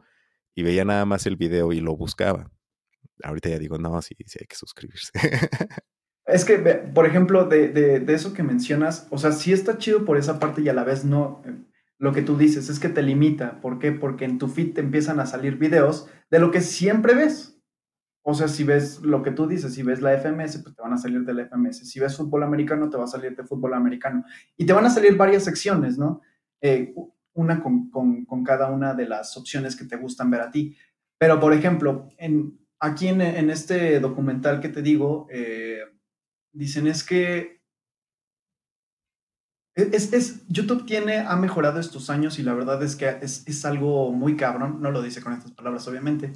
Y veía nada más el video y lo buscaba. Ahorita ya digo, no, sí, sí hay que suscribirse. Es que, por ejemplo, de, de, de eso que mencionas, o sea, sí está chido por esa parte y a la vez no lo que tú dices es que te limita. ¿Por qué? Porque en tu feed te empiezan a salir videos de lo que siempre ves. O sea, si ves lo que tú dices, si ves la FMS, pues te van a salir de la FMS. Si ves fútbol americano, te va a salir de fútbol americano. Y te van a salir varias secciones, ¿no? eh, una con, con, cada una de las opciones que te gustan ver a ti. Pero, por ejemplo, en, aquí en, en este documental que te digo, eh, dicen es que es, es, YouTube tiene, ha mejorado estos años y la verdad es que es, es, algo muy cabrón, no lo dice con estas palabras obviamente,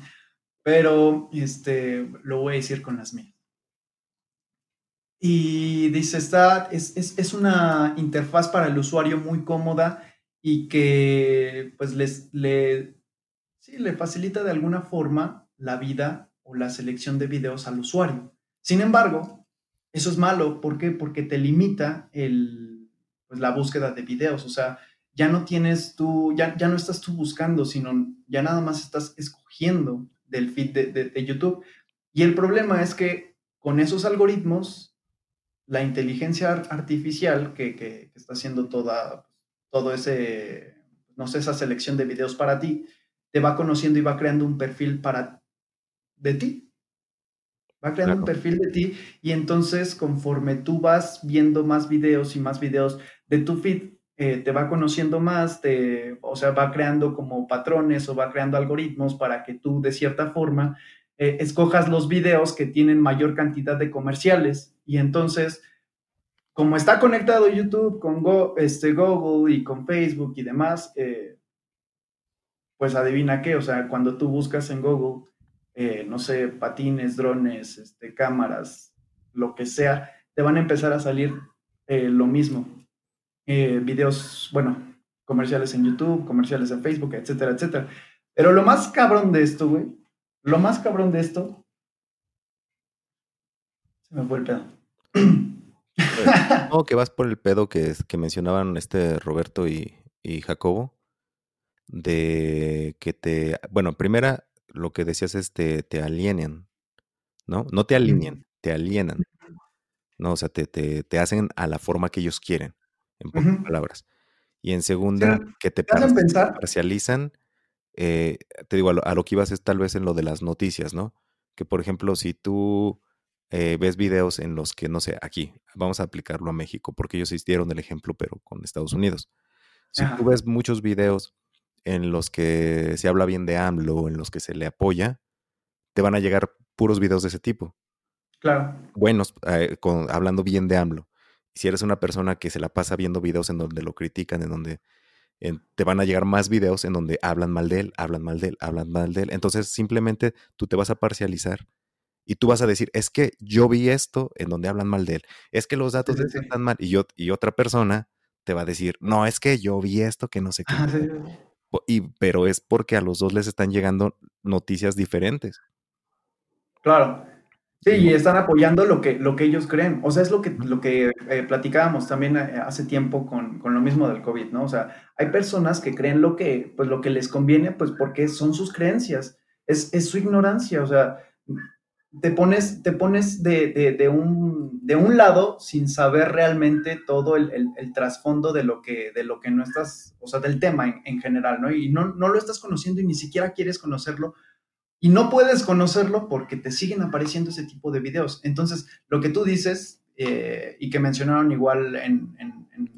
pero este, lo voy a decir con las mías. Y dice, está, es, es, una interfaz para el usuario muy cómoda y que pues les, le, sí, le facilita de alguna forma la vida o la selección de videos al usuario. Sin embargo, eso es malo. ¿Por qué? Porque te limita el, pues, la búsqueda de videos. O sea, ya no tienes tú, ya, ya no estás tú buscando, sino ya nada más estás escogiendo del feed de, YouTube. Y el problema es que con esos algoritmos, la inteligencia artificial que, que, que está haciendo toda, todo ese, no sé, esa selección de videos para ti, te va conociendo y va creando un perfil para de ti. Va creando un perfil de ti y entonces conforme tú vas viendo más videos y más videos de tu feed, te va conociendo más, te, o sea, va creando como patrones o va creando algoritmos para que tú de cierta forma eh, escojas los videos que tienen mayor cantidad de comerciales y entonces como está conectado YouTube con este, Google y con Facebook y demás, eh, pues adivina qué, o sea, cuando tú buscas en Google, eh, no sé, patines, drones, este, cámaras, lo que sea, te van a empezar a salir lo mismo. Videos, bueno, comerciales en YouTube, comerciales en Facebook, etcétera, etcétera. Pero lo más cabrón de esto, güey, lo más cabrón de esto, se me fue el pedo. no, que vas por el pedo que, que mencionaban este Roberto y, Jacobo, de que te, bueno, primera, lo que decías es te, te alienen, ¿no? No te alineen, te alienan, ¿no? O sea, te, te, hacen a la forma que ellos quieren, en pocas palabras. Y en segunda, que te, parcializan, eh, te digo, a lo, a lo, que ibas es tal vez en lo de las noticias, ¿no? Que por ejemplo, si tú eh, ves videos en los que, no sé, aquí, vamos a aplicarlo a México, porque ellos hicieron el ejemplo, pero con Estados Unidos. Si tú ves muchos videos en los que se habla bien de AMLO, en los que se le apoya, te van a llegar puros videos de ese tipo. Claro. Buenos, eh, hablando bien de AMLO. Si eres una persona que se la pasa viendo videos en donde lo critican, en donde te van a llegar más videos en donde hablan mal de él, hablan mal de él, hablan mal de él. Entonces simplemente tú te vas a parcializar y tú vas a decir, es que yo vi esto en donde hablan mal de él, es que los datos están mal, y, yo, y otra persona te va a decir, no, es que yo vi esto que no sé qué. y, pero es porque a los dos les están llegando noticias diferentes. Claro. Sí, y están apoyando lo que, lo que ellos creen. O sea, es lo que, lo que eh, platicábamos también eh, hace tiempo con, con, lo mismo del COVID, ¿no? O sea, hay personas que creen lo que, pues, lo que les conviene, pues porque son sus creencias, es, es su ignorancia. O sea, te pones, te pones de, un, de un lado sin saber realmente todo el, trasfondo de lo, que, de lo que no estás, o sea, del tema en, general, ¿no? Y no, no, lo estás conociendo y ni siquiera quieres conocerlo. Y no puedes conocerlo porque te siguen apareciendo ese tipo de videos. Entonces, lo que tú dices, eh, y que mencionaron igual en,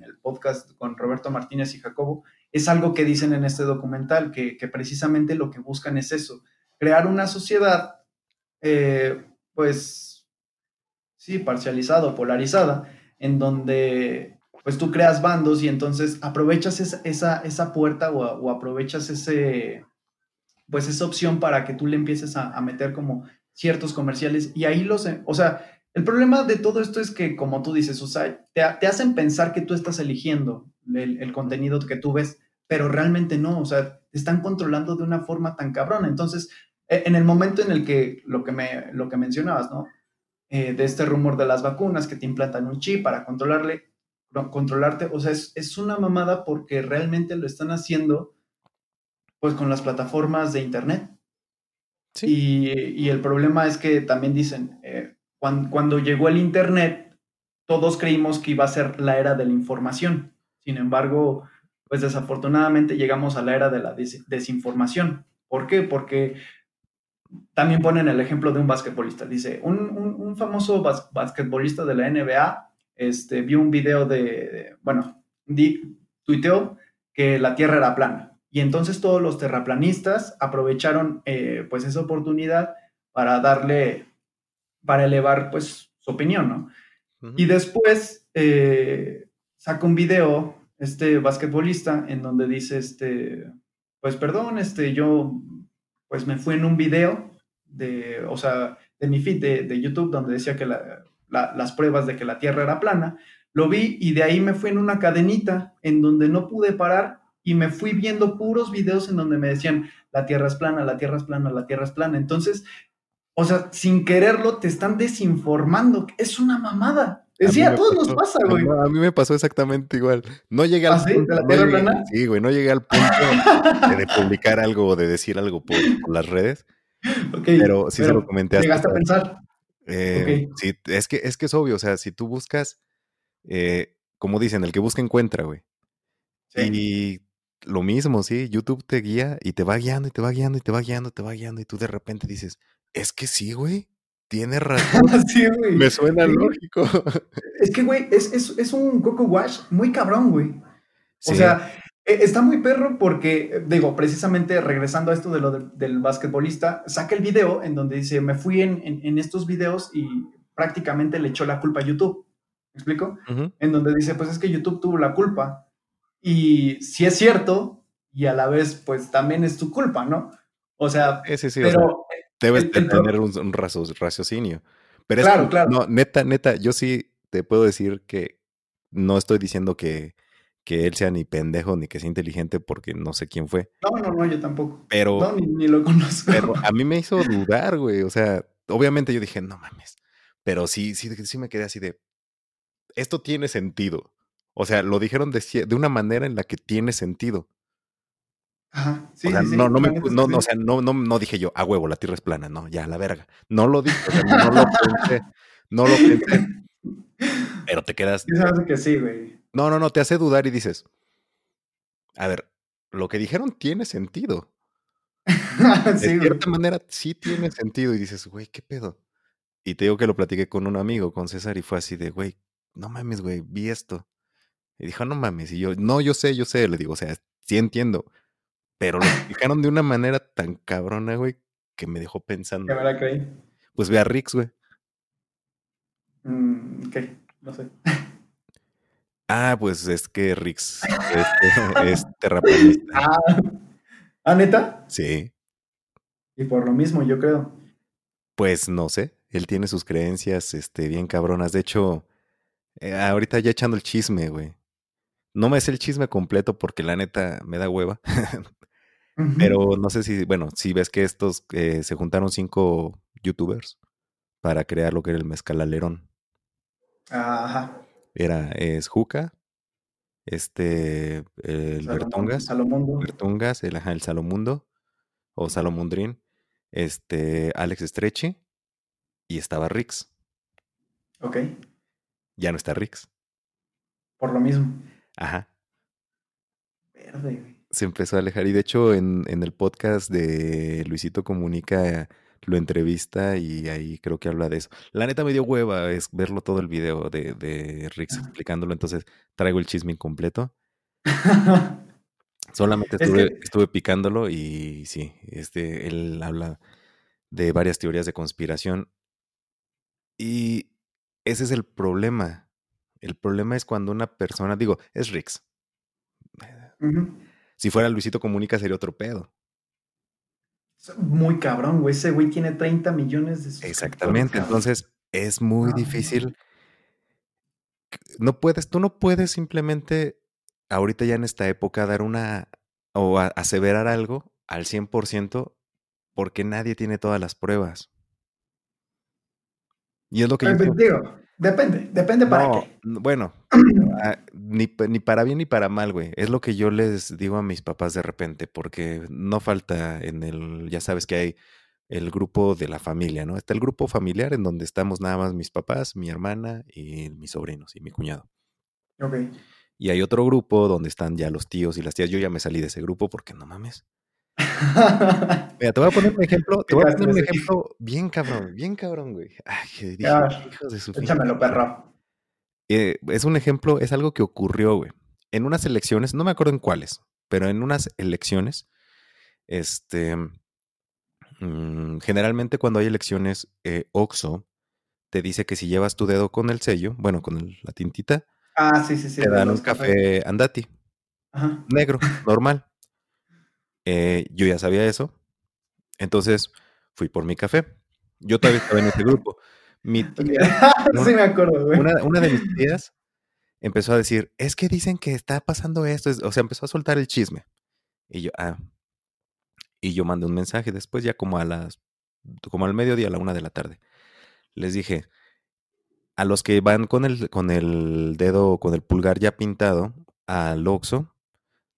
el podcast con Roberto Martínez y Jacobo, es algo que dicen en este documental, que, que precisamente lo que buscan es eso, crear una sociedad eh, pues, sí, parcializada polarizada, en donde pues tú creas bandos y entonces aprovechas esa, esa, puerta o, aprovechas ese, pues esa opción para que tú le empieces a, meter como ciertos comerciales y ahí los, o sea, el problema de todo esto es que, como tú dices, o sea, te, hacen pensar que tú estás eligiendo el, contenido que tú ves, pero realmente no, o sea, te están controlando de una forma tan cabrona. Entonces, e, en el momento en el que lo que, me, lo que mencionabas, ¿no? Eh, de este rumor de las vacunas que te implantan un chip para controlarle, controlarte, o sea, es, una mamada porque realmente lo están haciendo pues con las plataformas de internet. Sí. Y, el problema es que también dicen, eh, cuando, cuando, llegó el internet, todos creímos que iba a ser la era de la información. Sin embargo, pues desafortunadamente llegamos a la era de la desinformación. ¿Por qué? Porque también ponen el ejemplo de un basquetbolista. Dice, un, famoso basquetbolista de la NBA este, vio un video de, bueno, di, tuiteó que la Tierra era plana. Y entonces todos los terraplanistas aprovecharon eh, pues esa oportunidad para darle, para elevar pues su opinión, ¿no? Y después eh, saca un video, este basquetbolista, en donde dice, este, pues perdón, este, yo pues me fui en un video de, o sea, de mi feed de, YouTube, donde decía que las pruebas de que la Tierra era plana, lo vi y de ahí me fui en una cadenita en donde no pude parar y me fui viendo puros videos en donde me decían, la Tierra es plana, la Tierra es plana, la Tierra es plana. Entonces, o sea, sin quererlo te están desinformando. Es una mamada. Decía, a, todos nos pasa, güey. a mí me pasó exactamente igual. No llegué al ¿Ah, punto. ¿De la Tierra plana? Sí, güey, no llegué al punto de, publicar algo o de decir algo por, las redes. pero sí se lo comenté. ¿Llegaste a pensar? Eh, sí, es que, es que es obvio. O sea, si tú buscas, eh, como dicen, el que busca encuentra, güey. Y lo mismo, sí, YouTube te guía y te va guiando y te va guiando y te va guiando, te va guiando y tú de repente dices, es que sí, güey, tiene razón. sí, güey. Me suena lógico. Es que, güey, es, es, es, un Coco Wash muy cabrón, güey. O sea, e, está muy perro porque, digo, precisamente regresando a esto de lo del basquetbolista, saca el video en donde dice, me fui en, en, estos videos y prácticamente le echó la culpa a YouTube. ¿Me explico? En donde dice, pues es que YouTube tuvo la culpa y si es cierto, y a la vez, pues también es tu culpa, ¿no? O sea, sí, sí, pero... debes tener un, raciocinio. Pero claro, es claro. No, neta, neta, yo sí te puedo decir que no estoy diciendo que, que él sea ni pendejo ni que sea inteligente porque no sé quién fue. No, no, no, yo tampoco. Pero. No, ni, lo conozco. Pero a mí me hizo dudar, güey. O sea, obviamente yo dije, no mames. Pero sí, sí, sí me quedé así de. Esto tiene sentido. O sea, lo dijeron de, de una manera en la que tiene sentido. Ajá, sí, no, no, me, no, no, o sea, no, no, no dije yo, a huevo, la tierra es plana, no, ya, la verga. No lo dije, o sea, no lo pensé, no lo pensé. Pero te quedas. sabes que sí, güey. No, no, no, te hace dudar y dices, a ver, lo que dijeron tiene sentido. de cierta manera sí tiene sentido y dices, güey, ¿qué pedo? Y te digo que lo platiqué con un amigo, con César, y fue así de, güey, no mames, güey, vi esto. Y dijo, no mames. Y yo, no, yo sé, yo sé. Le digo, o sea, sí entiendo. Pero lo explicaron de una manera tan cabrona, güey, que me dejó pensando. ¿Qué me la creí? Pues ve a Rix, güey. Mm, ¿Qué? No sé. Ah, pues es que Rix es, terraplanista. Ah. ¿Ah, neta? Sí. Y por lo mismo, yo creo. Pues no sé. Él tiene sus creencias este, bien cabronas. De hecho, eh, ahorita ya echando el chisme, güey. No me sé el chisme completo porque la neta me da hueva. Pero no sé si, bueno, si ves que estos eh, se juntaron cinco youtubers para crear lo que era el mezcalalerón. Ajá. Era, es Juca, este, el Bertungas, Bertungas, el, el Salomundo, o Salomundrín, este, Alex Estreche, y estaba Rix. Ok. Ya no está Rix. Por lo mismo. Ajá. Verde, Se empezó a alejar. Y de hecho, en, el podcast de Luisito Comunica lo entrevista y ahí creo que habla de eso. La neta me dio hueva es verlo todo el video de, de Rix explicándolo, entonces traigo el chisme incompleto. Solamente estuve, estuve picándolo y sí, este, él habla de varias teorías de conspiración. Y ese es el problema. El problema es cuando una persona, digo, es Rix. Si fuera Luisito Comunica sería otro pedo. Muy cabrón, güey. Ese güey tiene 30 millones de Exactamente. Entonces es muy ah. difícil. No puedes, tú no puedes simplemente ahorita ya en esta época dar una o aseverar algo al 100% porque nadie tiene todas las pruebas. Y es lo que yo digo, depende, depende para qué. Bueno, ah, ni, ni, para bien ni para mal, güey. Es lo que yo les digo a mis papás de repente, porque no falta en el, ya sabes que hay el grupo de la familia, ¿no? Está el grupo familiar en donde estamos nada más mis papás, mi hermana y mis sobrinos y mi cuñado. Ok. Y hay otro grupo donde están ya los tíos y las tías. Yo ya me salí de ese grupo porque no mames. Mira, te voy a poner un ejemplo, te voy a poner un ejemplo bien cabrón, bien cabrón, güey. Ay, dije, hijos de su Échamelo, perro. Eh, es un ejemplo, es algo que ocurrió, güey. en unas elecciones, no me acuerdo en cuáles, pero en unas elecciones, este, mm, generalmente cuando hay elecciones, eh, Oxo te dice que si llevas tu dedo con el sello, bueno, con el- la tintita, Ah, sí, sí, sí. te dan un café andati, Ajá. negro, normal. Eh, yo ya sabía eso, entonces fui por mi café. Yo todavía estaba en ese grupo. Mi sí me acuerdo, güey. una, una de mis tías empezó a decir, es que dicen que está pasando esto, es- o sea, empezó a soltar el chisme. Y yo, ah, y yo mandé un mensaje después, ya como a las, como al mediodía, a la una de la tarde. Les dije, a los que van con el, con el dedo, con el pulgar ya pintado al Oxxo,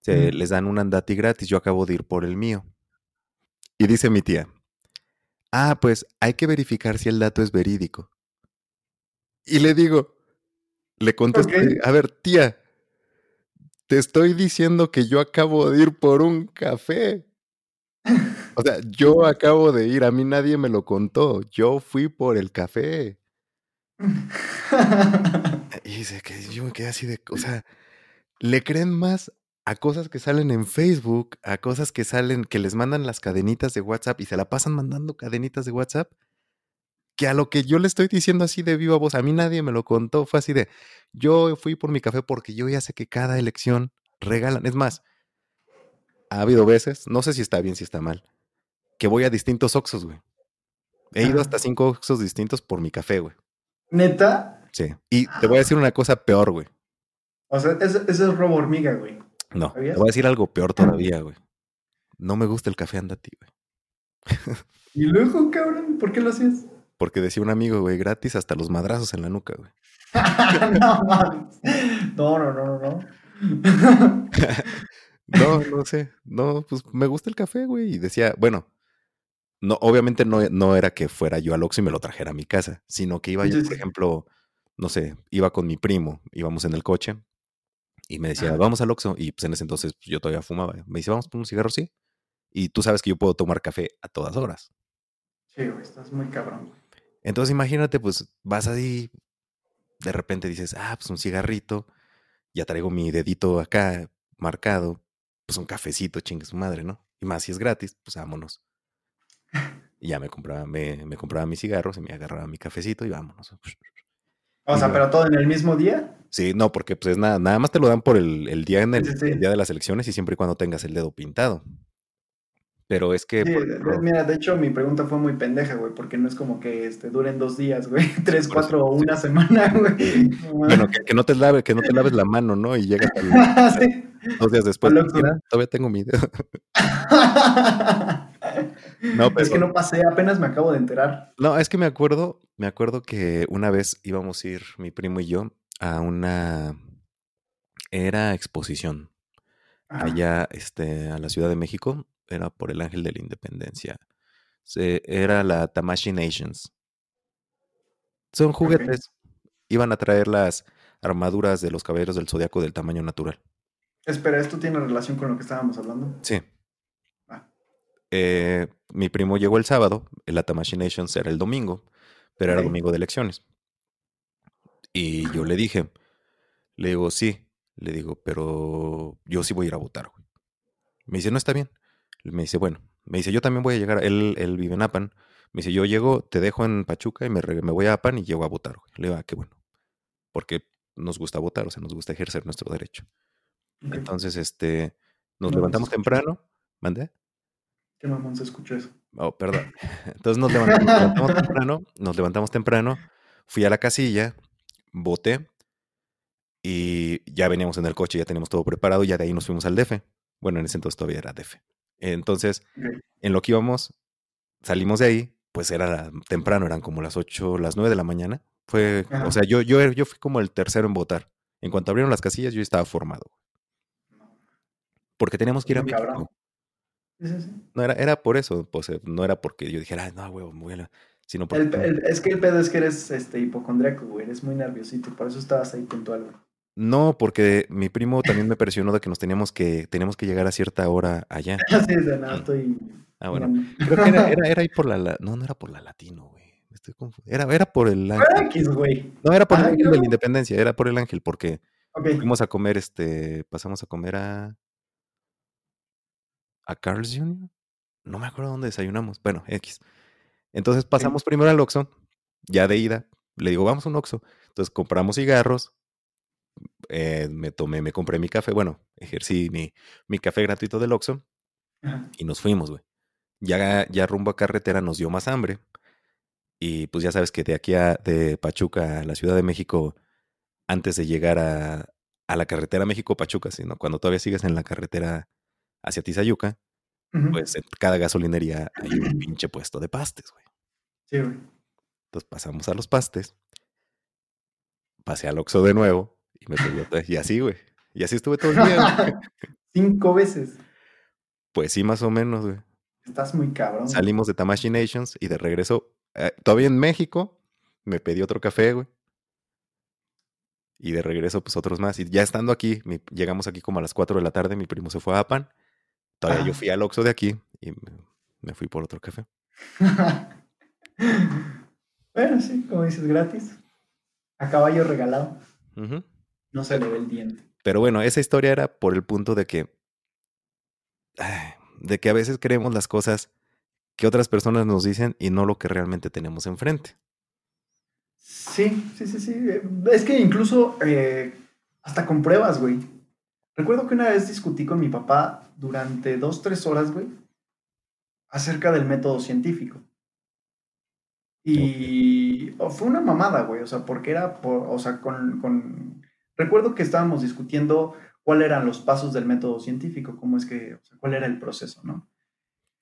se les dan un andati gratis. Yo acabo de ir por el mío. Y dice mi tía, ah, pues hay que verificar si el dato es verídico. Y le digo, le contesto, Ok. a ver, tía, te estoy diciendo que yo acabo de ir por un café. O sea, yo acabo de ir, a mí nadie me lo contó, yo fui por el café. Y dice que yo me quedé así de, o sea, le creen más a cosas que salen en Facebook, a cosas que salen, que les mandan las cadenitas de WhatsApp y se la pasan mandando cadenitas de WhatsApp, que a lo que yo le estoy diciendo así de viva voz, a mí nadie me lo contó, fue así de, yo fui por mi café porque yo ya sé que cada elección regalan, es más, ha habido veces, no sé si está bien, si está mal, que voy a distintos Oxxos, güey. He ido hasta cinco Oxxos distintos por mi café, güey. ¿Neta? Sí. Y te voy a decir una cosa peor, güey. O sea, ese, ese es robo hormiga, güey. No, te voy a decir algo peor todavía, güey. No me gusta el café andati, güey. Y luego, cabrón, ¿por qué lo hacías? Porque decía un amigo, güey, gratis hasta los madrazos en la nuca, güey. no, no, no, no, no, no. No, no sé. No, pues me gusta el café, güey. Y decía, bueno, no, obviamente no, no era que fuera yo al Oxxo y me lo trajera a mi casa, sino que iba yo, por ejemplo, no sé, iba con mi primo, íbamos en el coche y me decía, Ajá. vamos al Oxxo. Y pues en ese entonces pues, yo todavía fumaba. Me dice, vamos por un cigarro, sí. Y tú sabes que yo puedo tomar café a todas horas. Sí, güey, estás muy cabrón. Entonces imagínate, pues vas ahí, de repente dices, ah, pues un cigarrito, ya traigo mi dedito acá marcado, pues un cafecito, chingue su madre, ¿no? Y más si es gratis, pues vámonos. Y ya me compraba, me, me compraba mis cigarros y me agarraba mi cafecito y vámonos. O sea, pero todo en el mismo día. Sí, no, porque pues es nada, nada más te lo dan por el, el día en el, sí, sí. el día de las elecciones y siempre y cuando tengas el dedo pintado. Pero es que, Sí, por mira, de hecho mi pregunta fue muy pendeja, güey, porque no es como que este, duren dos días, güey, tres, cuatro o una semana, güey. No Bueno, que, que no te lave, que no te laves la mano, ¿no? Y llegas al- Sí. dos días después, mira, todavía tengo mi dedo. No, Es que no pasé, apenas me acabo de enterar. no, es que me acuerdo, me acuerdo que una vez íbamos a ir mi primo y yo a una era exposición allá este a la Ciudad de México, era por el Ángel de la Independencia. Se, era la Tamashi Nations. Son juguetes. Iban a traer las armaduras de los caballeros del zodiaco del tamaño natural. Espera, ¿esto tiene relación con lo que estábamos hablando? Sí. Ah, Eh, mi primo llegó el sábado, la Tamashi Nations era el domingo, pero era domingo de elecciones. Y yo le dije, le digo, sí, le digo, pero yo sí voy a ir a votar. güey". Me dice, no está bien. Me dice, bueno, me dice, yo también voy a llegar, él, él vive en Apan. Me dice, yo llego, te dejo en Pachuca y me, me voy a Apan y llego a votar. güey". Le digo, ah, qué bueno, porque nos gusta votar, o sea, nos gusta ejercer nuestro derecho. Entonces, este, nos se levantamos temprano, ¿mandé? Qué mamón se escuchó eso. Oh, perdón. Entonces nos levantamos, nos levantamos temprano, nos levantamos temprano, fui a la casilla, voté y ya veníamos en el coche, ya teníamos todo preparado y ya de ahí nos fuimos al DF. Bueno, en ese entonces todavía era DF. Entonces, en lo que íbamos, salimos de ahí, pues era temprano, eran como las 8, las 9 de la mañana. Fue, o sea, yo, yo, yo fui como el tercero en votar. En cuanto abrieron las casillas, yo estaba formado, porque teníamos que ir a México. Cabrón. Sí, sí, sí. No era, era por eso, pues eh, no era porque yo dijera, "Ay, no, huevo, a la-", sino porque El, el- es que el pedo es que eres este, hipocondriaco, güey. Eres muy nerviosito. Por eso estabas ahí puntual, güey. No, porque mi primo también me presionó de que nos teníamos que, teníamos que llegar a cierta hora allá. Así de nada, estoy. Ah, bueno. Creo que era, era, era ahí por la, la- No, no era por la Latino, güey. Me estoy confundiendo. Era, era por el ángel. X, güey. No, era por el ángel de la no. independencia, era por el ángel, porque Ok. Fuimos a comer, este, pasamos a comer a... ¿A Carl's Jr.? No me acuerdo dónde desayunamos. Bueno, X. Entonces pasamos primero al Oxxo, ya de ida. Le digo, vamos a un Oxxo. Entonces compramos cigarros. eh, me tomé, me compré mi café. Bueno, ejercí mi, mi café gratuito del Oxxo y nos fuimos, güey. Ya, ya rumbo a carretera nos dio más hambre. Y pues ya sabes que de aquí a de Pachuca a la Ciudad de México, antes de llegar a, a la carretera México-Pachuca, sino cuando todavía sigues en la carretera hacia Tizayuca, pues en cada gasolinería hay un pinche puesto de pastes, güey. Sí, güey. Entonces pasamos a los pastes, pasé al Oxxo de nuevo y me pedí otra. Y así, güey. Y así estuve todo el día. güey. Cinco veces. Pues sí, más o menos, güey. Estás muy cabrón. Salimos de Tamashi Nations y de regreso, eh, todavía en México, me pedí otro café, güey. Y de regreso, pues otros más. Y ya estando aquí, mi- llegamos aquí como a las 4 de la tarde, mi primo se fue a Apan. Todavía yo fui al Oxxo de aquí y me, fui por otro café. bueno, sí, como dices, gratis. A caballo regalado. No se le ve el diente. Pero bueno, esa historia era por el punto de que, de que a veces creemos las cosas que otras personas nos dicen y no lo que realmente tenemos enfrente. Sí, sí, sí, sí. Es que incluso eh, hasta con pruebas, güey. Recuerdo que una vez discutí con mi papá durante dos, tres horas, güey, acerca del método científico. Y oh, fue una mamada, güey. O sea, porque era, por, o sea, con, con... Recuerdo que estábamos discutiendo cuáles eran los pasos del método científico, cómo es que, o sea, cuál era el proceso, ¿no?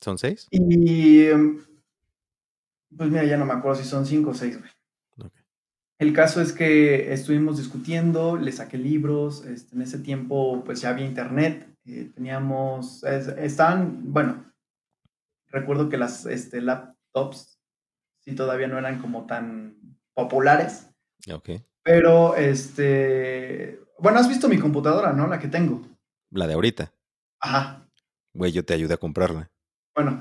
¿Son seis? Y pues mira, ya no me acuerdo si son cinco o seis, güey. El caso es que estuvimos discutiendo, le saqué libros, este, en ese tiempo pues ya había internet, eh, teníamos, es- estaban, bueno, recuerdo que las este, laptops sí todavía no eran como tan populares, Ok. pero este, bueno, has visto mi computadora, ¿no? La que tengo. La de ahorita. Ajá. Güey, yo te ayudé a comprarla. Bueno,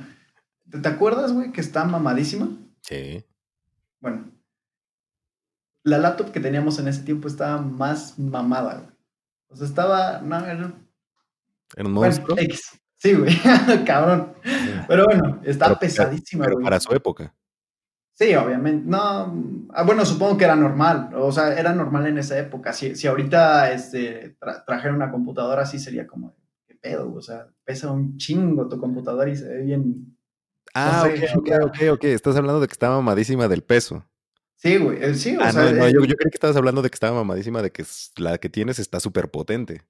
¿te, te acuerdas, güey, que está mamadísima? Sí. Bueno, la laptop que teníamos en ese tiempo estaba más mamada, güey. O sea, estaba, no, era, Era un Bueno, monstruo. X. Sí, güey, cabrón. Pero bueno, está Pero- pesadísima, Pero güey. para su época. Sí, obviamente. No, ah, bueno, supongo que era normal. O sea, era normal en esa época. Si, si ahorita este, tra- trajera una computadora así sería como, ¿qué pedo? O sea, pesa un chingo tu computadora y se ve bien. Ah, sé, ok, ok, ok, ok. Estás hablando de que estaba mamadísima del peso. Sí, güey. eh, Sí, o Ah, sea, no, no, yo, yo creí que estabas hablando de que estaba mamadísima, de que la que tienes está súper potente.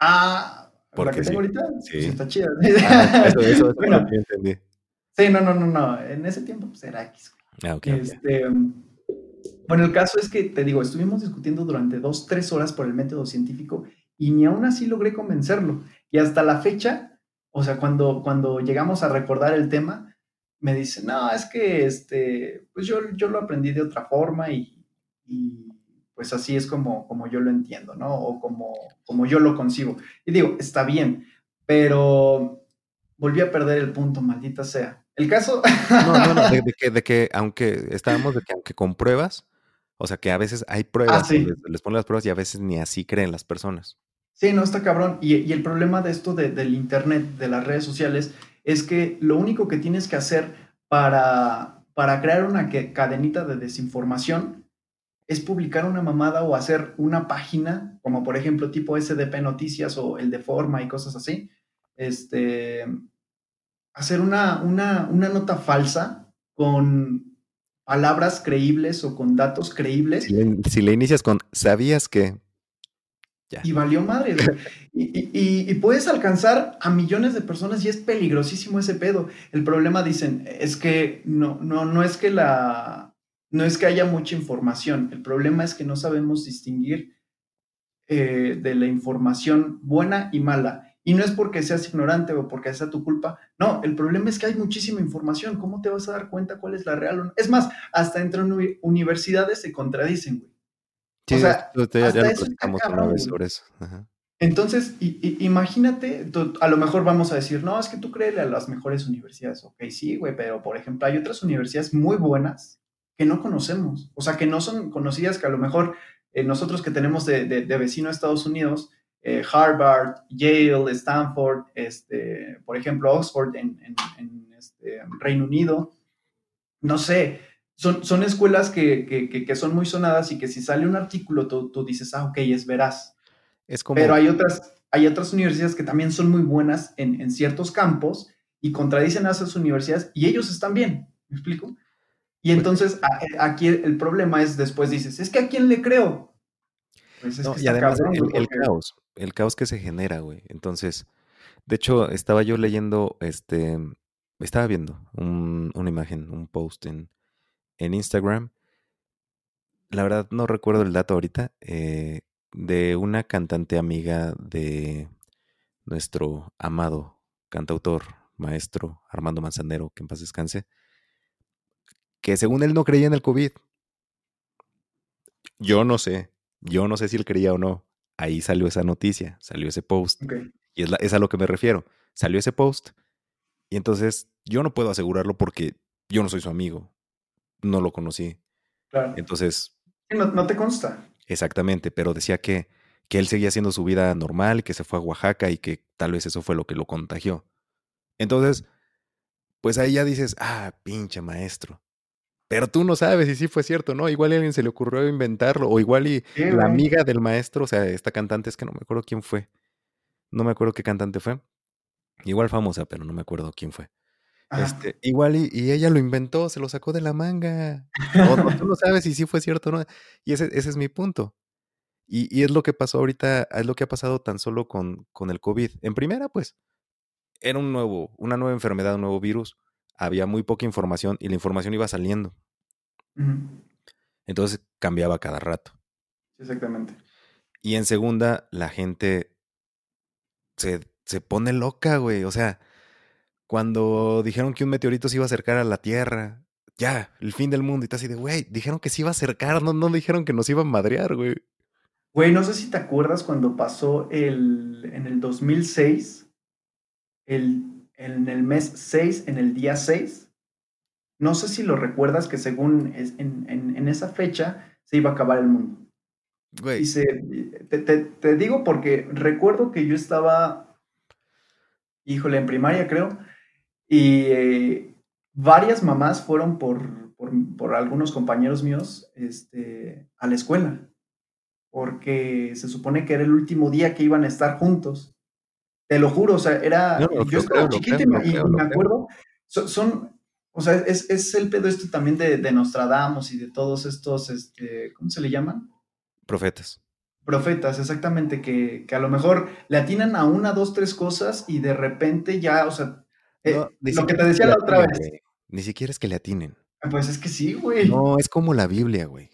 Ah, la Porque que tengo sí, ahorita, pues sí. está chida. Ah, eso, eso, eso Bueno, entendí. sí, no, no, no, no. En ese tiempo pues era X. Ah, ok, ok. Este, bueno, el caso es que, te digo, estuvimos discutiendo durante dos, tres horas por el método científico y ni aún así logré convencerlo. Y hasta la fecha, o sea, cuando, cuando llegamos a recordar el tema, me dice, no, es que este, pues yo, yo lo aprendí de otra forma y, y, pues así es como, como yo lo entiendo, ¿no? O como, como yo lo concibo. Y digo, está bien, pero volví a perder el punto, maldita sea. El caso... No, no, no, de, de que, de que aunque estábamos de que aunque con pruebas, o sea que a veces hay pruebas, Ah, sí. les, les ponen las pruebas y a veces ni así creen las personas. Sí, no, está cabrón. Y, y el problema de esto de- del Internet, de las redes sociales, es que lo único que tienes que hacer para, para crear una que- cadenita de desinformación es publicar una mamada o hacer una página, como por ejemplo tipo SDP Noticias o el de Forma y cosas así. Este, hacer una, una, una nota falsa con palabras creíbles o con datos creíbles Si le, si le inicias con, ¿sabías que? Ya. y valió madre. y- y puedes alcanzar a millones de personas y es peligrosísimo ese pedo. El problema, dicen, es que no, no, no es que la, no es que haya mucha información. El problema es que no sabemos distinguir eh, de la información buena y mala. Y no es porque seas ignorante o porque sea tu culpa. No, el problema es que hay muchísima información. ¿Cómo te vas a dar cuenta cuál es la real o no? Es más, hasta entre uni- universidades se contradicen, güey. Sí, o sea, ya, eso está cabrón, vez sobre eso. Ajá. Entonces, imagínate, tú- a lo mejor vamos a decir, no, es que tú créele a las mejores universidades. Ok, sí, güey, pero por ejemplo, hay otras universidades muy buenas que no conocemos, o sea, que no son conocidas, que a lo mejor nosotros que tenemos de, de, vecino a Estados Unidos, Harvard, Yale, Stanford, este, por ejemplo, Oxford en, en, este, Reino Unido, no sé, son, son escuelas que, que, que, son muy sonadas y que si sale un artículo tú, tú dices, ah, ok, es veraz. Es como... Pero hay otras, hay otras universidades que también son muy buenas en, en ciertos campos y contradicen a esas universidades y ellos están bien, ¿me explico? Y entonces aquí el problema es después dices, es que a quién le creo. Pues y además el, caos, el caos que se genera, güey. Entonces, de hecho, estaba yo leyendo, este, estaba viendo una imagen, un post en, en Instagram. La verdad no recuerdo el dato ahorita, eh, de una cantante amiga de nuestro amado cantautor, maestro Armando Manzanero, que en paz descanse, que según él no creía en el COVID. Yo no sé, yo no sé si él creía o no. Ahí salió esa noticia, salió ese post. Y es, es a lo que me refiero. Salió ese post y entonces yo no puedo asegurarlo porque yo no soy su amigo. No lo conocí. Claro. Entonces... No, no te consta. Exactamente, pero decía que, que él seguía haciendo su vida normal, que se fue a Oaxaca y que tal vez eso fue lo que lo contagió. Entonces, pues ahí ya dices, ah, pinche maestro. Pero tú no sabes si sí fue cierto, ¿no? Igual a alguien se le ocurrió inventarlo, o igual y la amiga del maestro, o sea, esta cantante es que no me acuerdo quién fue. No me acuerdo qué cantante fue. Igual famosa, pero no me acuerdo quién fue. Este, igual y, y, ella lo inventó, se lo sacó de la manga. O, tú no sabes si sí fue cierto o no. Y ese, ese es mi punto. Y, y, es lo que pasó ahorita, es lo que ha pasado tan solo con, con el COVID. En primera, pues, era un nuevo, una nueva enfermedad, un nuevo virus había muy poca información y la información iba saliendo. Entonces cambiaba cada rato. Exactamente. Y en segunda, la gente se, se pone loca, güey. O sea, cuando dijeron que un meteorito se iba a acercar a la Tierra, ya, el fin del mundo, y está así de, güey, dijeron que se iba a acercar, no, no dijeron que nos iba a madrear, güey. Güey, no sé si te acuerdas cuando pasó el, en el 2006, el en el mes 6, en el día 6. No sé si lo recuerdas que según en, en, esa fecha se iba a acabar el mundo. Y te, te, digo porque recuerdo que yo estaba, híjole, en primaria creo, y eh, varias mamás fueron por, por, por, algunos compañeros míos este, a la escuela, porque se supone que era el último día que iban a estar juntos. Te lo juro, o sea, era. yo estaba chiquita y, me, acuerdo. Son, o sea, es, es, el pedo este también de, de, Nostradamus y de todos estos, este, ¿cómo se le llaman? Profetas. Profetas, exactamente, que, que a lo mejor le atinan a una, dos, tres cosas y de repente ya, o sea, eh, lo que te decía la otra vez. Ni siquiera es que le atinen. Ah, pues es que sí, güey. No, es como la Biblia, güey.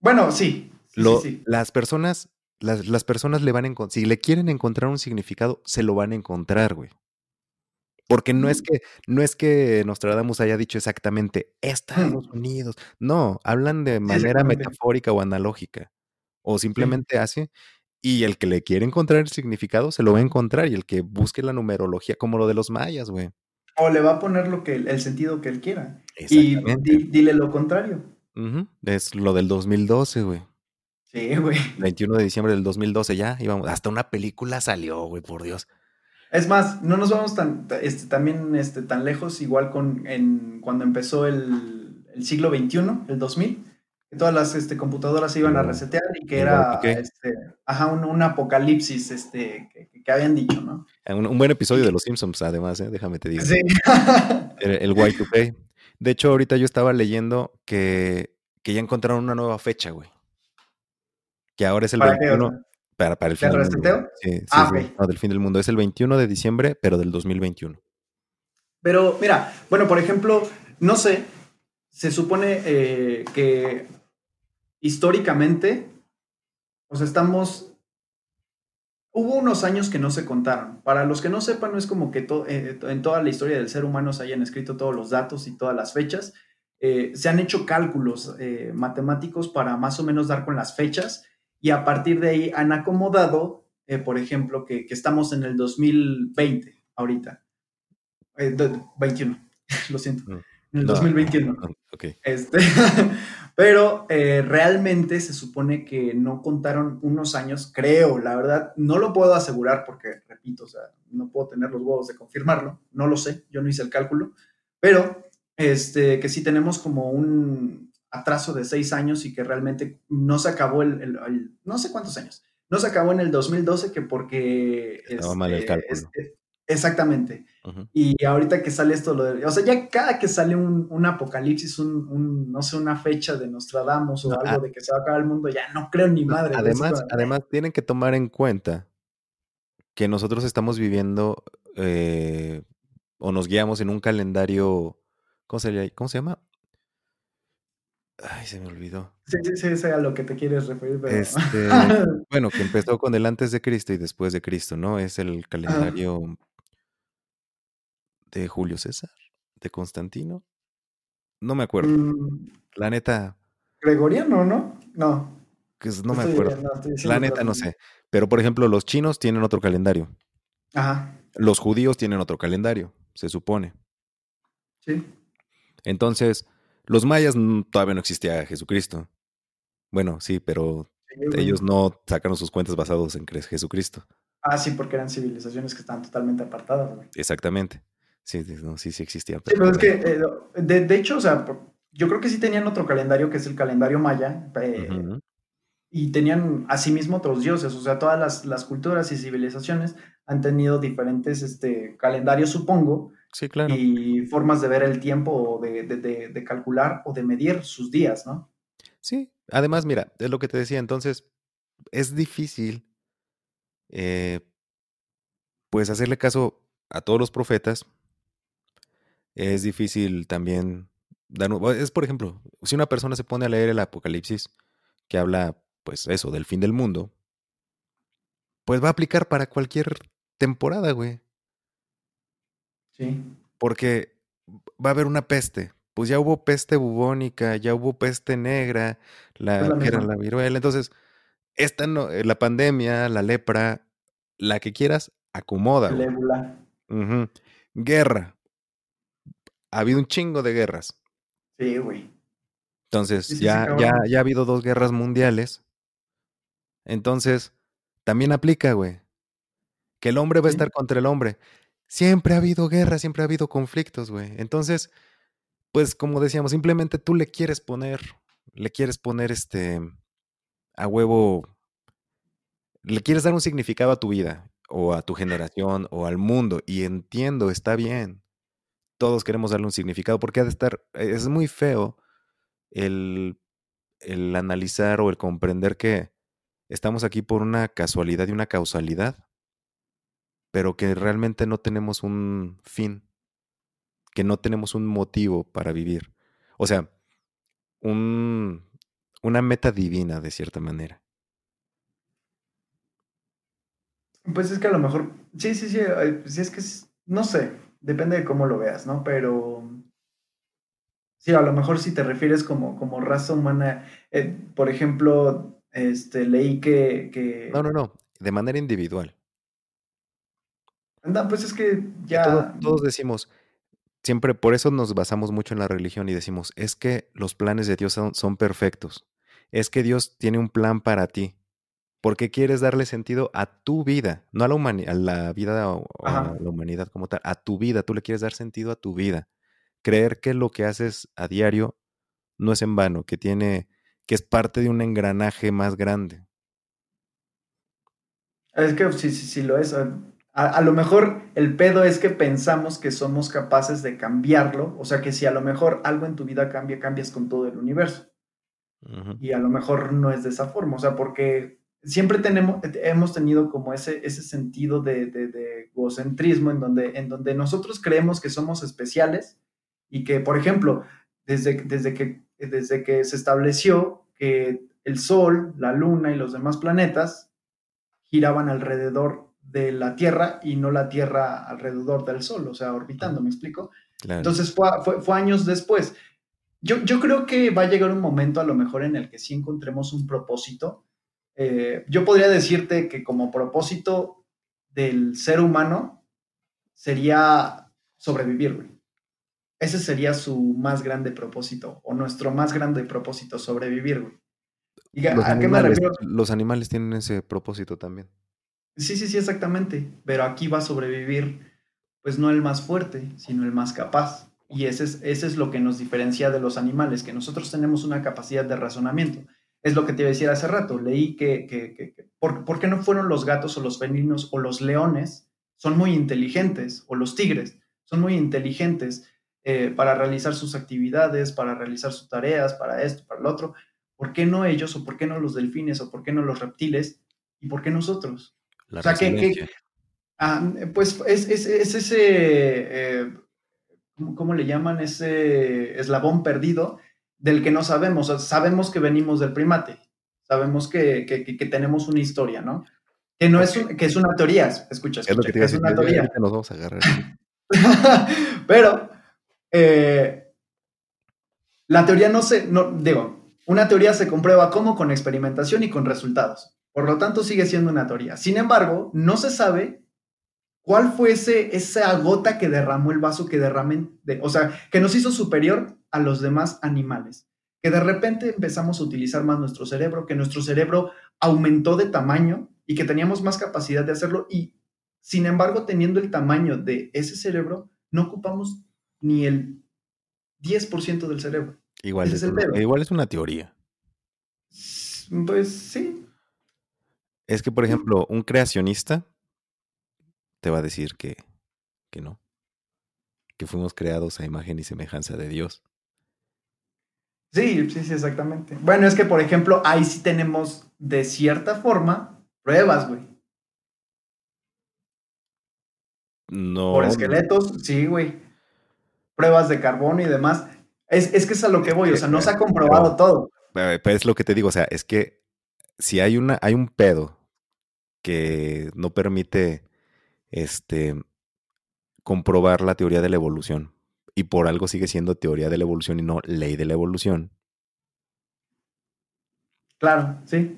Bueno, sí. Las personas las, personas le van a encontrar, si le quieren encontrar un significado, se lo van a encontrar, güey. Porque no es mm. que, no es que Nostradamus haya dicho exactamente Estados mm. Unidos. No, hablan de manera metafórica o analógica. O simplemente hace. Y el que le quiere encontrar el significado, se lo va a encontrar. Y el que busque la numerología, como lo de los mayas, güey. O le va a poner lo que, el sentido que él quiera. Y dile lo contrario. Es lo del 2012, güey. Sí, güey. 21 de diciembre del 2012 ya íbamos. Hasta una película salió, güey, por Dios. Es más, no nos vamos tan, este, también este, tan lejos, igual con en, cuando empezó el, el siglo XXI, el 2000, que todas las este, computadoras se iban a resetear y que era este, ajá, un, apocalipsis este, que, habían dicho, ¿no? Eh, un, buen episodio de Los Simpsons, además, ¿eh? déjame te digo. Sí. el, el Y2K. De hecho, ahorita yo estaba leyendo que, que ya encontraron una nueva fecha, güey que ahora es el 21. Para, para, el fin del mundo. Sí, sí, ah, no, del fin del mundo. Es el 21 de diciembre, pero del 2021. Pero mira, bueno, por ejemplo, no sé, se supone eh, que históricamente, o sea, estamos... Hubo unos años que no se contaron. Para los que no sepan, no es como que eh, en toda la historia del ser humano se hayan escrito todos los datos y todas las fechas. Eh, se han hecho cálculos matemáticos para más o menos dar con las fechas y a partir de ahí han acomodado, eh, por ejemplo, que, estamos en el 2020 ahorita, 21, eh, lo siento. Mm. en el 2021. ok. Este, pero eh, realmente se supone que no contaron unos años, creo, la verdad, no lo puedo asegurar porque, repito, o sea, no puedo tener los huevos de confirmarlo, no lo sé, yo no hice el cálculo, pero este, que sí tenemos como un atraso de seis años y que realmente no se acabó el, no sé cuántos años, no se acabó en el 2012 que porque... Estaba mal el este, cálculo. este, exactamente. Y ahorita que sale esto, lo de, o sea, ya cada que sale un, un apocalipsis, un, un, no sé, una fecha de Nostradamus o No, algo a- de que se va a acabar el mundo, ya no creo ni madre. Además, como, además tienen que tomar en cuenta que nosotros estamos viviendo eh, o nos guiamos en un calendario, ¿cómo se? ¿Cómo se llama? Ay, se me olvidó. Sí, sí, sí, sé a lo que te quieres referir, pero... Este, bueno, que empezó con el antes de Cristo y después de Cristo, ¿no? Es el calendario de Julio César, de Constantino. No me acuerdo. Mm, La neta, Gregoriano, ¿no? No. que es- no me acuerdo. no, La neta no sé. Pero por ejemplo, los chinos tienen otro calendario. Ajá, Los judíos tienen otro calendario, se supone. sí. Entonces, los mayas todavía no existía Jesucristo. Bueno, sí, pero ellos no sacaron sus cuentas basados en Jesucristo. Ah, sí, porque eran civilizaciones que estaban totalmente apartadas, güey. Exactamente. Sí, sí, no, sí, sí existía. Sí, pero es que, eh, de, de hecho, o sea, yo creo que sí tenían otro calendario que es el calendario maya, eh, y tenían asimismo otros dioses, o sea, todas las, las culturas y civilizaciones han tenido diferentes este, calendarios, supongo, Sí, claro. y formas de ver el tiempo o de, de- de- de calcular o de medir sus días, ¿no? Sí, además, mira, es lo que te decía, entonces es difícil, eh, pues, hacerle caso a todos los profetas. Es difícil también dar, es por ejemplo, si una persona se pone a leer el Apocalipsis, que habla, pues, eso, del fin del mundo, pues va a aplicar para cualquier temporada, güey. Sí. Porque va a haber una peste. Pues ya hubo peste bubónica, ya hubo peste negra, la, Es la que era la viruela. Entonces, esta no, eh, la pandemia, la lepra, la que quieras, acomoda. Ujú. Guerra. Ha habido un chingo de guerras. Sí, güey. Entonces, Sí, sí, sí, ya, ya, ya ha habido dos guerras mundiales. Entonces, también aplica, güey, que el hombre va a estar contra el hombre. Siempre ha habido guerra, siempre ha habido conflictos, güey. Entonces, pues como decíamos, simplemente tú le quieres poner, le quieres poner este a huevo, le quieres dar un significado a tu vida o a tu generación o al mundo y entiendo, está bien. Todos queremos darle un significado porque ha de estar, es muy feo el, el analizar o el comprender que estamos aquí por una casualidad y una causalidad, pero que realmente no tenemos un fin, que no tenemos un motivo para vivir. O sea, un, una meta divina de cierta manera. Pues es que a lo mejor, sí, sí, sí, sí es que, es- no sé, depende de cómo lo veas, ¿no? Pero sí, a lo mejor si te refieres como, como raza humana, eh, por ejemplo, este, leí que, que, No, no, no, de manera individual. Anda, pues es que ya, todos decimos, siempre por eso nos basamos mucho en la religión y decimos, es que los planes de Dios son, son perfectos, es que Dios tiene un plan para ti, porque quieres darle sentido a tu vida, no a la, a la vida o, a la humanidad como tal, a tu vida, tú le quieres dar sentido a tu vida. Creer que lo que haces a diario no es en vano, que tiene, que es parte de un engranaje más grande. es que sí, sí, sí lo es. A, a lo mejor el pedo es que pensamos que somos capaces de cambiarlo, o sea que si a lo mejor algo en tu vida cambia, cambias con todo el universo. Y a lo mejor no es de esa forma, o sea, porque siempre tenemos, hemos tenido como ese, ese sentido de, de, de egocentrismo en donde, en donde nosotros creemos que somos especiales y que, por ejemplo, desde, desde, que, desde que se estableció que el Sol, la Luna y los demás planetas giraban alrededor de la Tierra y no la Tierra alrededor del Sol, o sea, orbitando, ¿me explico? Claro. Entonces fue, fue, fue años después. Yo, yo, creo que va a llegar un momento a lo mejor en el que sí encontremos un propósito. Eh, yo podría decirte que como propósito del ser humano sería sobrevivir, güey. ese sería su más grande propósito o nuestro más grande propósito, sobrevivir, güey. ¿Y a, los, qué me refiero? Los animales tienen ese propósito también. Sí, sí, sí, exactamente. Pero aquí va a sobrevivir, pues no el más fuerte, sino el más capaz. Y ese es, ese es lo que nos diferencia de los animales, que nosotros tenemos una capacidad de razonamiento. Es lo que te iba a hace rato. Leí que, que, que, ¿por, ¿por, qué no fueron los gatos o los felinos o los leones? Son muy inteligentes, o los tigres, son muy inteligentes eh, para realizar sus actividades, para realizar sus tareas, para esto, para lo otro. ¿Por qué no ellos o por qué no los delfines o por qué no los reptiles y por qué nosotros? O sea, que, ah, pues es, es, es ese, eh, ¿cómo le llaman? Ese eslabón perdido del que no sabemos. sabemos que venimos del primate, sabemos que, que, tenemos una historia, ¿no? Que no es, que es una teoría, escucha, escucha es, que es una teoría. Vamos a agarrar. Pero eh, la teoría no se, no, digo, una teoría se comprueba como con experimentación y con resultados. Por lo tanto, sigue siendo una teoría. Sin embargo, no se sabe cuál fue ese, esa gota que derramó el vaso que derramé, de, o sea, que nos hizo superior a los demás animales. Que de repente empezamos a utilizar más nuestro cerebro, que nuestro cerebro aumentó de tamaño y que teníamos más capacidad de hacerlo y, sin embargo, teniendo el tamaño de ese cerebro, no ocupamos ni el 10% del cerebro. Igual es, igual es una teoría. Pues sí. Es que, por ejemplo, un creacionista te va a decir que, que no. Que fuimos creados a imagen y semejanza de Dios. Sí, sí, sí, exactamente. Bueno, es que, por ejemplo, ahí sí tenemos, de cierta forma, pruebas, güey. No. Por esqueletos, sí, güey pruebas de carbono y demás. Es, es que es a lo que voy, o sea, no se ha comprobado todo. Pero es lo que te digo, o sea, es que si hay una, hay un pedo que no permite este comprobar la teoría de la evolución y por algo sigue siendo teoría de la evolución y no ley de la evolución. Claro, sí.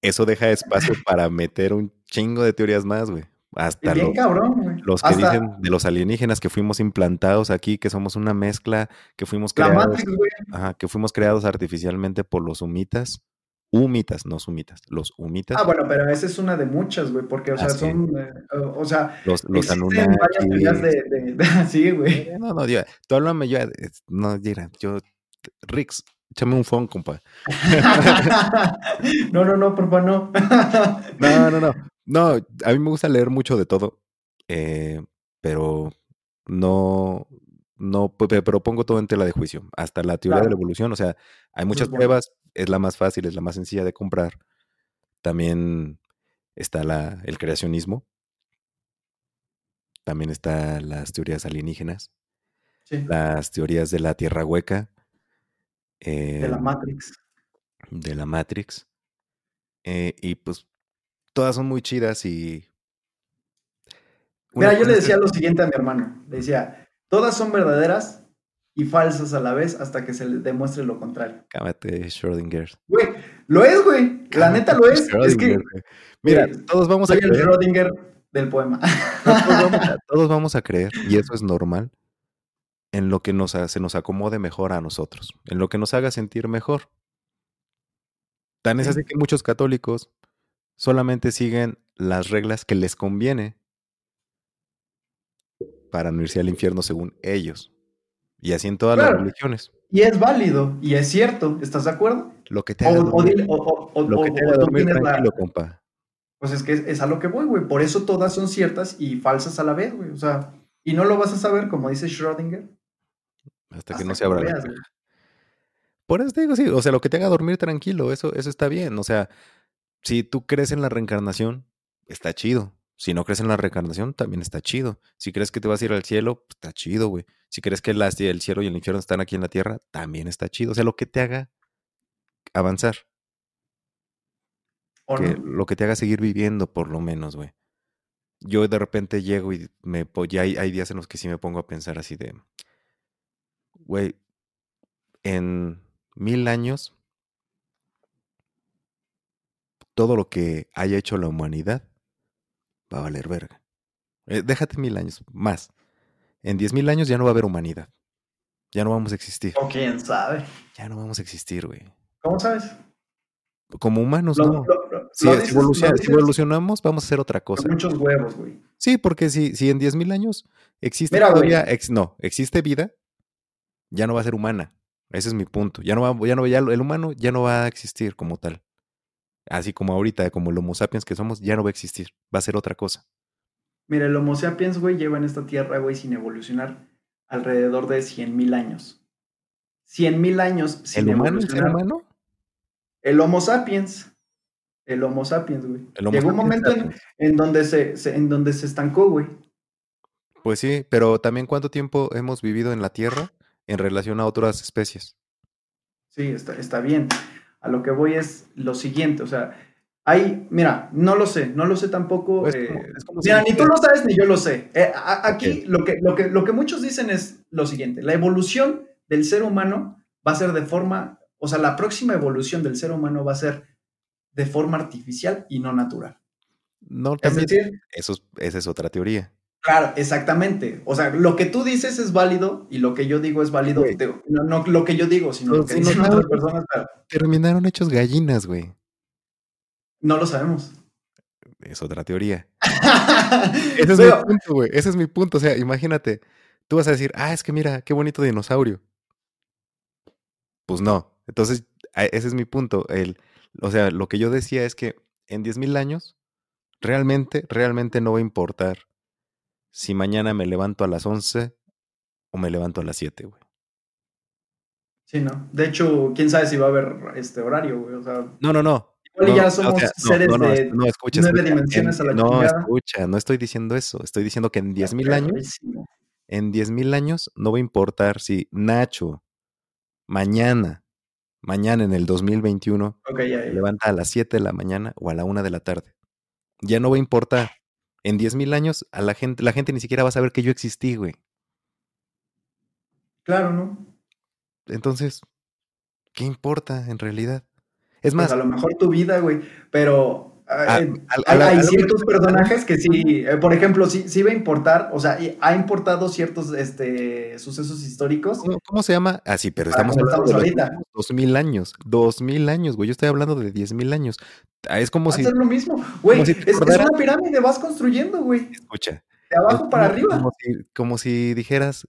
Eso deja espacio para meter un chingo de teorías más, güey. Hasta bien cabrón, los que dicen de los alienígenas que fuimos implantados aquí, que somos una mezcla, que fuimos creados, ajá, que fuimos creados artificialmente por los humitas. Humitas, no sumitas, los humitas. Ah, bueno, pero esa es una de muchas, güey, porque, o sea, son, eh, o sea, los, los Anunnaki. varias de, de, de, sí, güey. No, no, yo, tú háblame, yo, no, mira, yo, Rix, échame un phone, compa. no, no, no, por favor, no. no, no, no. No, a mí me gusta leer mucho de todo, eh, pero no, no, pero pongo todo en tela de juicio, hasta la teoría de la evolución, o sea, hay muchas pruebas, es la más fácil, es la más sencilla de comprar. También está la, el creacionismo, también están las teorías alienígenas, las teorías de la Tierra hueca. de la em, Matrix. De la Matrix. Eh, y pues todas son muy chidas y... Mira, yo le decía lo siguiente a mi hermano. Le decía, todas son verdaderas y falsas a la vez hasta que se le demuestre lo contrario. Cámate, Schrödinger. Güey, lo es, güey. La neta lo es. Es que... Mira, todos vamos a creer. el Schrödinger del poema. Todos vamos, a, creer, y eso es normal, en lo que nos, se nos acomode mejor a nosotros, en lo que nos haga sentir mejor. Tan es así que muchos católicos solamente siguen las reglas que les conviene para no irse al infierno según ellos. Y así en todas las religiones. Y es válido, y es cierto, ¿estás de acuerdo? Lo que te haga dormir, tranquilo, compa. Pues es que es, a lo que voy, güey. Por eso todas son ciertas y falsas a la vez, güey. O sea, y no lo vas a saber, como dice Schrödinger. Hasta que no se abra la Por eso te digo, sí, o sea, lo que te haga dormir tranquilo, eso, eso está bien. O sea, si tú crees en la reencarnación, está chido. Si no crees en la reencarnación, también está chido. Si crees que te vas a ir al cielo, pues, está chido, güey. Si crees que el cielo y el infierno están aquí en la tierra, también está chido. O sea, lo que te haga avanzar. Lo que te haga seguir viviendo, por lo menos, güey. Yo de repente llego y me ya hay, hay días en los que sí me pongo a pensar así de, güey, en mil años todo lo que haya hecho la humanidad va a valer verga. Eh, déjate mil años, más. En diez mil años ya no va a haber humanidad. Ya no vamos a existir. O quién sabe. Ya no vamos a existir, güey. ¿Cómo sabes? Como humanos, Lo- no. lo- lo- Si, dices- evolucionamos, vamos a hacer otra cosa. con muchos huevos, güey. Sí, porque si, si en 10.000 años existe Mira, todavía, ex- no, existe vida, ya no va a ser humana. Ese es mi punto. Ya no va, ya no, ya el humano ya no va a existir como tal. Así como ahorita, como el Homo sapiens que somos, ya no va a existir. Va a ser otra cosa. Mira, el Homo sapiens, güey, lleva en esta tierra, güey, sin evolucionar alrededor de 100.000 años. 100.000 años sin ¿El humano, el humano? El Homo sapiens. El Homo sapiens, güey. Homo Llegó un momento en donde se, se- en donde se estancó, güey. Pues sí, pero también cuánto tiempo hemos vivido en la Tierra en relación a otras especies. Sí, está, está bien. A lo que voy es lo siguiente, o sea, hay, mira, no lo sé, no lo sé tampoco. Pues, eh, como- es como si mira, ni tú lo sabes ni yo lo sé. Eh, a- aquí lo, que, lo, que, lo que muchos dicen es lo siguiente, la evolución del ser humano va a ser de forma, o sea, la próxima evolución del ser humano va a ser de forma artificial y no natural. No, Es decir, eso es- esa es otra teoría. Claro, exactamente. O sea, lo que tú dices es válido y lo que yo digo es válido. Te- No, no lo que yo digo, sino lo que dicen otras personas, pero Terminaron hechos gallinas, güey. no lo sabemos. Es otra teoría. Ese es Pero- mi punto, güey. Ese es mi punto. O sea, imagínate, tú vas a decir, ah, es que mira, qué bonito dinosaurio. Pues no. Entonces, ese es mi punto. El, o sea, lo que yo decía es que en 10.000 años, realmente, realmente no va a importar si mañana me levanto a las 11 o me levanto a las 7, güey. Sí, ¿no? De hecho, quién sabe si va a haber este horario, güey. O sea, No, no, no. igual No, ya o somos sea, seres no, no, de no, escucha, nueve escucha, dimensiones en- a la No, chingada. escucha, no estoy diciendo eso. Estoy diciendo que en 10.000 años en 10.000 años no va a importar si Nacho mañana, mañana en el 2021, Ok, ya, se ya. levanta a las 7 de la mañana o a la 1 de la tarde. Ya no va a importar. En 10.000 años a la gente, la gente ni siquiera va a saber que yo existí, güey. Claro, ¿no? Entonces, ¿qué importa en realidad? Es Pues más, a lo mejor tu vida, güey. Pero A- eh, al- hay, ciertos personajes que sí, eh, por ejemplo, sí, sí va a importar, o sea, ha importado ciertos este, sucesos históricos. ¿cómo, cómo se llama? Ah, sí, pero Para estamos hablando de estamos los ahorita. últimos 2.000 años. 2.000 años, güey. Yo estoy hablando de 10.000 años. Ah, Es como Va si, ser lo mismo. Güey, si es, es una pirámide, vas construyendo, güey. escucha, De abajo Es para como- arriba. Como si, como si dijeras,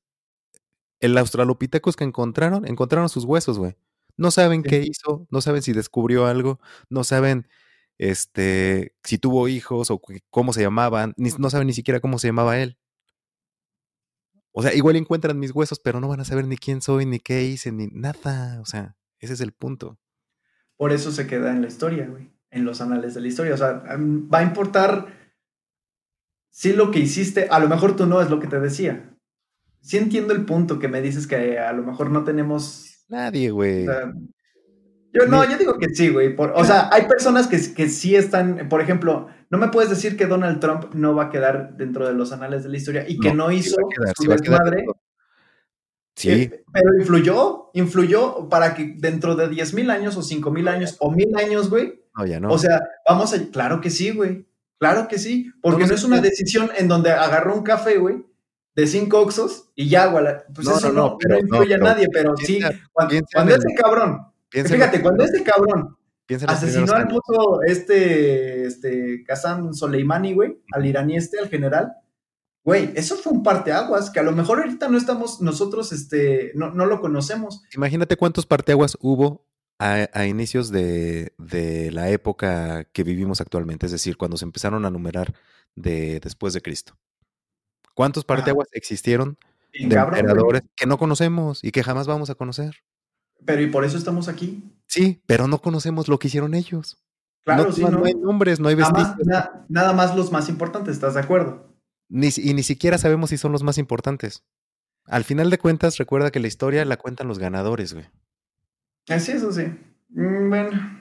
el Australopithecus que encontraron, encontraron sus huesos, güey. No saben Sí. qué hizo, no saben si descubrió algo, no saben este, si tuvo hijos o cómo se llamaban, ni- no saben ni siquiera cómo se llamaba él. O sea, igual encuentran mis huesos, pero no van a saber ni quién soy, ni qué hice, ni nada. O sea, ese es el punto. Por eso se queda en la historia, güey. En los anales de la historia. O sea, va a importar sí lo que hiciste. A lo mejor tú no es lo que te decía. Sí entiendo el punto que me dices que a lo mejor no tenemos. Nadie, o güey. sea, yo no, yo digo que sí, güey. por- o sea, hay personas que, que sí están. Por ejemplo, no me puedes decir que Donald Trump no va a quedar dentro de los anales de la historia y que no, sí hizo a quedar, su sí va a quedar desmadre. dentro. Sí, Eh, pero influyó, influyó para que dentro de 10 mil años o 5 mil años o mil años, güey, no, ya no. o sea, vamos a. Claro que sí, güey. Claro que sí. Porque No, no, no es una decisión en donde agarró un café, güey, de cinco oxos y ya, güey. Pues No, eso no, no, no, no pero- no, influye a nadie, pero sí. Cuando, cuando el- cabrón, fíjate, cuando este cabrón asesinó al puto este, este, Kazan Soleimani, güey, al iraní este, al general. Güey, eso fue un parteaguas que a lo mejor ahorita no estamos, nosotros, este, no, no lo conocemos. Imagínate cuántos parteaguas hubo a, a inicios de, de la época que vivimos actualmente, es decir, cuando se empezaron a numerar de después de Cristo. ¿Cuántos parteaguas existieron de cabrón, güey. emperadores que no conocemos y que jamás vamos a conocer? Pero y por eso estamos aquí. Sí, pero no conocemos lo que hicieron ellos. Claro, no, sí, no- ¿no? hay nombres, no hay Nada vestigios, más, nada más los más importantes, ¿estás de acuerdo? ni, y ni siquiera sabemos si son los más importantes. Al final de cuentas, recuerda que la historia la cuentan los ganadores, güey. Así, eso sí. Mm, bueno.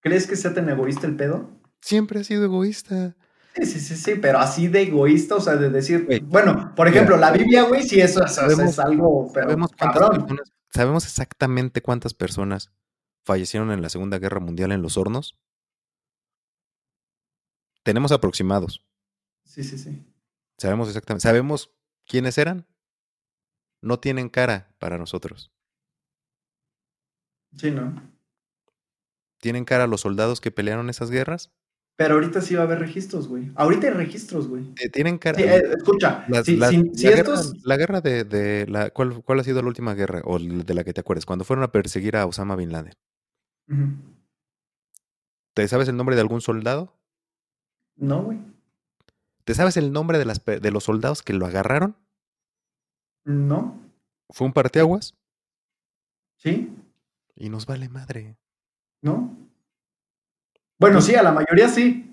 ¿Crees que sea tan egoísta el pedo? Siempre ha sido egoísta. Sí, sí, sí, sí, pero así de egoísta, o sea, de decir, bueno, por mira, ejemplo, la Biblia, güey, sí, eso, eso sabemos- es algo, pero Sabemos personas, sabemos exactamente cuántas personas fallecieron en la Segunda Guerra Mundial en los hornos. Tenemos aproximados. Sí, sí, sí. Sabemos exactamente. ¿Sabemos quiénes eran? no tienen cara para nosotros. Sí, ¿no? ¿Tienen cara los soldados que pelearon esas guerras? Pero ahorita sí va a haber registros, güey. Ahorita hay registros, güey. Eh, Tienen cara. Sí, eh, escucha, Las- si, las- si- si la, guerra, estos... la guerra de, de la ¿cuál, ¿cuál ha sido la última guerra? O de la que te acuerdes, cuando fueron a perseguir a Osama Bin Laden. ¿Te sabes el nombre de algún soldado? No, güey. ¿Te sabes el nombre de, las, de los soldados que lo agarraron? No. ¿Fue un parteaguas? ¿Sí? Y nos vale madre. ¿No? Bueno, sí, a la mayoría sí.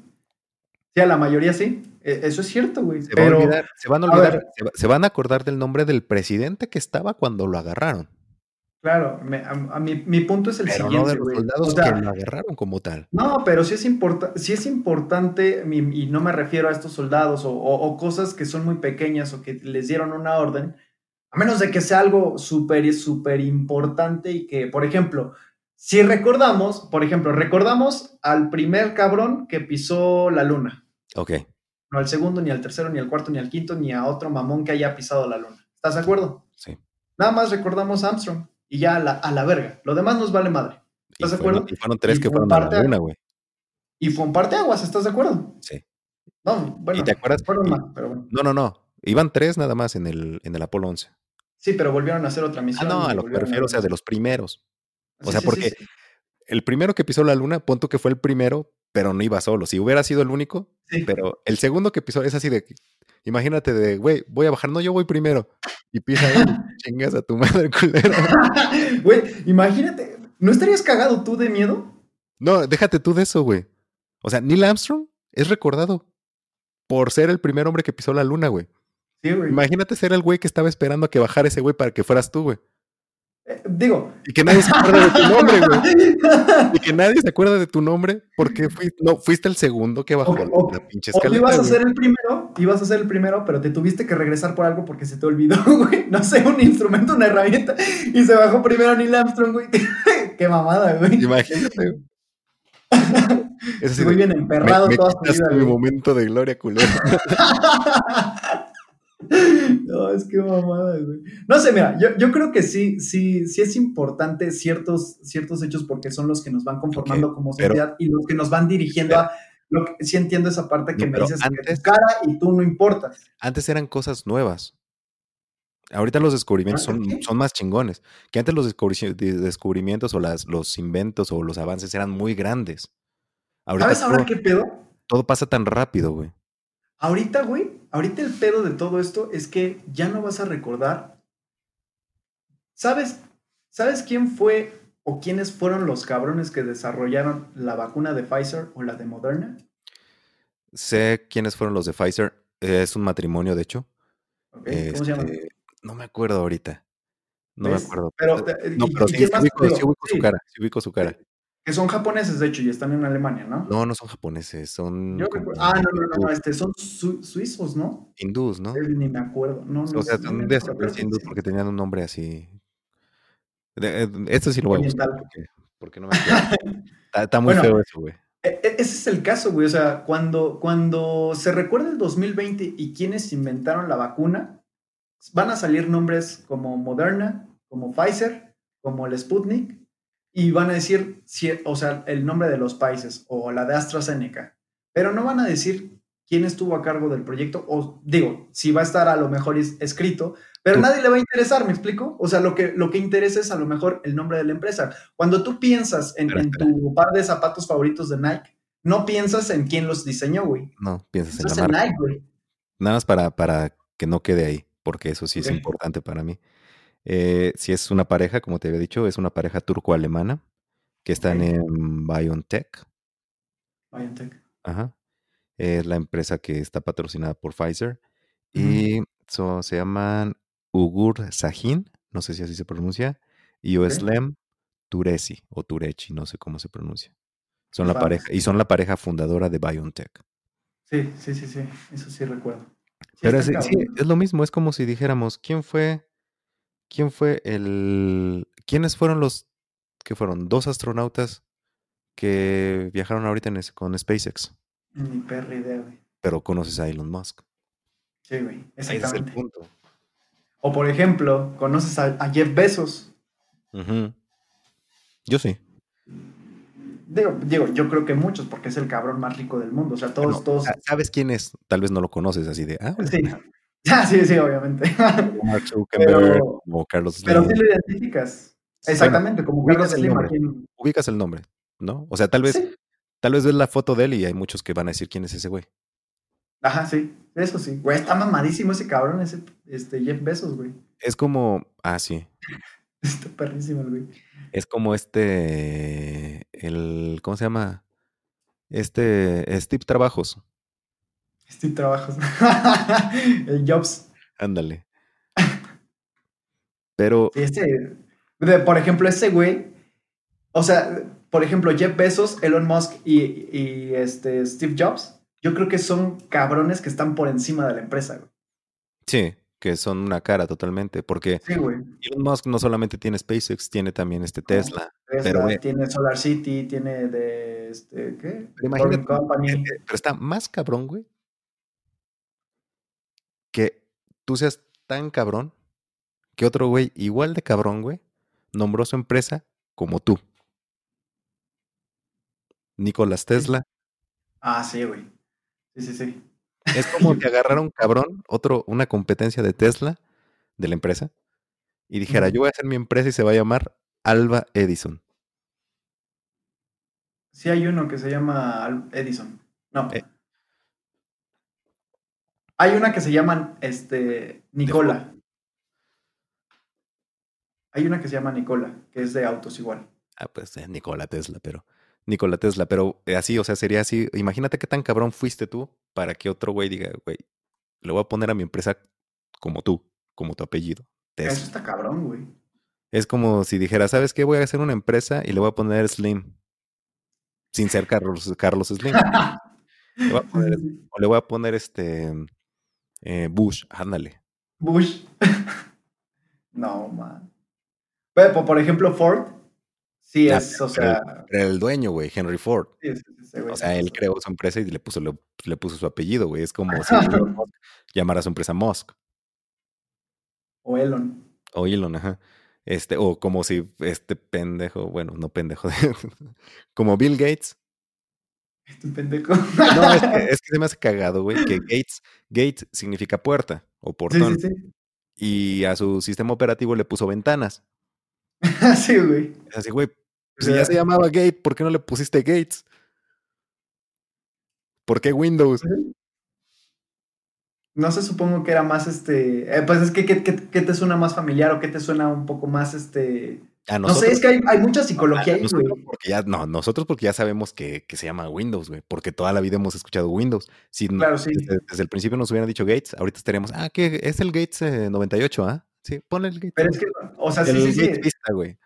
Sí, a la mayoría sí. E- Eso es cierto, güey. Se, va a Pero, olvidar- se van a a olvidar, ver. se, va- se van a acordar del nombre del presidente que estaba cuando lo agarraron. claro, me- a, a mi, mi punto es el Pero no siguiente, de los güey. soldados O sea, que lo agarraron como tal. No, pero sí es, importa sí es importante, y no me refiero a estos soldados o, o- o cosas que son muy pequeñas o que les dieron una orden, a menos de que sea algo súper, súper importante y que, por ejemplo, si recordamos, por ejemplo, recordamos al primer cabrón que pisó la luna, Ok, no al segundo, ni al tercero, ni al cuarto, ni al quinto, ni a otro mamón que haya pisado la luna. ¿Estás de acuerdo? sí. Nada más recordamos a Armstrong y ya a la, a la verga. Lo demás nos vale madre. Y ¿Estás de fueron, acuerdo? y fueron tres Y que fueron a la luna, güey. Y fue un parteaguas, ¿estás de acuerdo? Sí. No, bueno, ¿Y te acuerdas? fueron Y- más, pero bueno. No, no, no. Iban tres nada más en el, en el Apolo 11. Sí, pero volvieron a hacer otra Ah, misión. no, a lo que me o sea, de los primeros. O Sí, sea, sí, porque- sí. El primero que pisó la luna, punto que fue el primero, pero no iba solo. Si hubiera sido el único, pero el segundo que pisó es así de, imagínate de, güey, voy a bajar, no, yo voy primero. Y pisa él, chingas a tu madre, culero. Güey, imagínate, ¿no estarías cagado tú de miedo? No, déjate tú de eso, güey. O sea, Neil Armstrong es recordado por ser el primer hombre que pisó la luna, güey. Sí, güey. Imagínate ser el güey que estaba esperando a que bajara ese güey para que fueras tú, güey. Eh, digo. Y que nadie se acuerda de tu nombre, güey. Y que nadie se acuerda de tu nombre porque fuiste, no, fuiste el segundo que bajó O- la, o- la pinche O escalera. ibas a ser el primero, ibas a ser el primero, pero te tuviste que regresar por algo porque se te olvidó, güey. No sé, un instrumento, una herramienta. Y se bajó primero Neil Armstrong, güey. Qué mamada, güey. Imagínate. güey. Muy bien me, emperrado me toda su vida, mi momento de gloria, culero. No, es que mamada, güey. No sé, mira, yo, yo creo que sí, sí, sí es importante ciertos, ciertos hechos porque son los que nos van conformando como pero- sociedad y los que nos van dirigiendo a lo que sí entiendo esa parte que No, me dices que antes- tu cara y tú no importas. Antes eran cosas nuevas. Ahorita los descubrimientos son, ¿Antes qué? son más chingones. Que antes los descubri- de- descubrimientos o las, los inventos o los avances eran muy grandes. Ahorita ¿Sabes ahora todo, qué pedo? todo pasa tan rápido, güey. Ahorita, güey, ahorita el pedo de todo esto es que ya no vas a recordar. ¿Sabes? ¿Sabes quién fue o quiénes fueron los cabrones que desarrollaron la vacuna de Pfizer o la de Moderna? Sé quiénes fueron los de Pfizer. eh, Es un matrimonio, de hecho. ¿Cómo se? Este, no me acuerdo ahorita. No ¿Ves? me acuerdo. Pero, Eh, eh, no, ¿y- pero sí, sí ubico, Digo, sí ubico su cara. Sí ubico su cara. Que son japoneses, de hecho, y están en Alemania, ¿no? No, no son japoneses, son Yo como Ah, no, no, no, no, hindús, este, son su- suizos, ¿no? hindús, ¿no? Ni me acuerdo. No, no O sea, son de acuerdo, ascendencia creo que hindú sí. porque tenían un nombre así. Eh, Esto sí lo voy a buscar Oriental. porque, porque no me acuerdo. Está, está muy Bueno, feo eso, güey. E- e- Ese es el caso, güey. O sea, cuando, cuando se recuerda el 2020 y quienes inventaron la vacuna, van a salir nombres como Moderna, como Pfizer, como el Sputnik, y van a decir, o sea, el nombre de los países o la de AstraZeneca, pero no van a decir quién estuvo a cargo del proyecto, o digo, si va a estar a lo mejor es- escrito, pero nadie le va a interesar, ¿me explico? O sea, lo que, lo que interesa es a lo mejor el nombre de la empresa. Cuando tú piensas en, en tu par de zapatos favoritos de Nike, no piensas en quién los diseñó, güey. No, piensas en Piensas la en marca. Nike, güey. Nada más para, para que no quede ahí, porque eso sí es Ok. importante para mí. Eh, si es una pareja, como te había dicho, es una pareja turco-alemana que están en BioNTech. BioNTech. Ajá. Es la empresa que está patrocinada por Pfizer. Y so- se llaman Ugur Sahin, no sé si así se pronuncia, y. Oeslem Tureci o Turechi, no sé cómo se pronuncia. Son la Vamos. pareja, y son la pareja fundadora de BioNTech. Sí, sí, sí, sí. Eso sí recuerdo. Sí, Pero sí, es lo mismo, es como si dijéramos, ¿quién fue, quién fue el, quiénes fueron los, que fueron dos astronautas que viajaron ahorita en con SpaceX? Ni perra idea, güey. Pero conoces a Elon Musk. Sí, güey. Ese es el Exactamente. punto. O por ejemplo, ¿conoces a, a Jeff Bezos? Ujú. Yo sí. Digo, digo, yo creo que muchos, porque es el cabrón más rico del mundo. O sea, todos, todos. sa- ¿Sabes quién es? Tal vez no lo conoces así de, ah, Sí. Ah, sí, sí, obviamente. como Mark Zuckerberg, Pero- como Carlos Pero Slim. sí lo identificas. Exactamente, como ubicas Carlos el Slim Ubicas el nombre, ¿no? O sea, tal vez, Sí. tal vez ves la foto de él y hay muchos que van a decir quién es ese güey. Ajá, sí. Eso sí. Güey, está mamadísimo ese cabrón, ese este Jeff Bezos, güey. Es como, ah, sí, Está perrísimo el güey. es como este, el, ¿cómo se llama? Este, Steve Trabajos, Steve Trabajos. el Jobs. ándale. Pero, Sí, de- por ejemplo, ese güey, o sea, por ejemplo, Jeff Bezos, Elon Musk y, y, este Steve Jobs, yo creo que son cabrones que están por encima de la empresa, güey. sí, que son una cara totalmente, porque Sí, güey. Elon Musk no solamente tiene SpaceX, tiene también este Tesla. Tesla, Pero, güey. tiene Solar City, tiene de, este, ¿qué? Pero imagínate, Company. pero está más cabrón, güey, que tú seas tan cabrón que otro güey igual de cabrón, güey, nombró su empresa como tú. Nicolás Tesla. Ah, sí, güey. Sí, sí, sí. Es como que agarrara un cabrón, otro, una competencia de Tesla, de la empresa, y dijera, yo voy a hacer mi empresa y se va a llamar Alba Edison. Sí hay uno que se llama Edison. No. Eh. Hay una que se llama este, Nicola. Hay una que se llama Nicola, que es de autos igual. Ah, pues eh, Nikola Tesla, pero. Nikola Tesla, pero así, o sea, sería así. Imagínate qué tan cabrón fuiste tú para que otro güey diga, güey, le voy a poner a mi empresa como tú, como tu apellido. Eso está cabrón, güey. Es como si dijera, ¿sabes qué? Voy a hacer una empresa y le voy a poner Slim. Sin ser Carlos, Carlos Slim. Le voy a poner, o le voy a poner este eh, Bush, ándale. Bush. no, man. Pero, por- por ejemplo, Ford, sí es, o sea, Era el dueño, güey, Henry Ford. sí, sí, sí, güey O se sea, él creó su empresa y le puso, le, le puso su apellido, güey. Es como si llamara a su empresa Musk. O Elon. O Elon, ajá. Este, o como si este pendejo, bueno, no pendejo, como Bill Gates. Este pendejo. No, es que, es que se me hace cagado, güey, que Gates, Gates significa puerta o Sí, portón. sí, sí. Y a su sistema operativo le puso ventanas. sí, güey. Así, güey, O si ya se llamaba Gate, ¿por qué no le pusiste Gates? ¿Por qué Windows? No sé, supongo que era más este. eh, pues es que, ¿qué, qué, qué te suena más familiar o qué te suena un poco más este. A No sé, es que hay, hay mucha psicología ahí, nosotros güey. porque ya, no, nosotros porque ya sabemos que, que se llama Windows, güey, porque toda la vida hemos escuchado Windows. Si Claro, sí. desde, desde el principio nos hubieran dicho Gates, ahorita estaríamos, ah, que es el Gates eh, 98, ¿ah? Sí, ponle el Gates. Pero es que, o sea, el sí, sí, Gates sí. Vista, güey.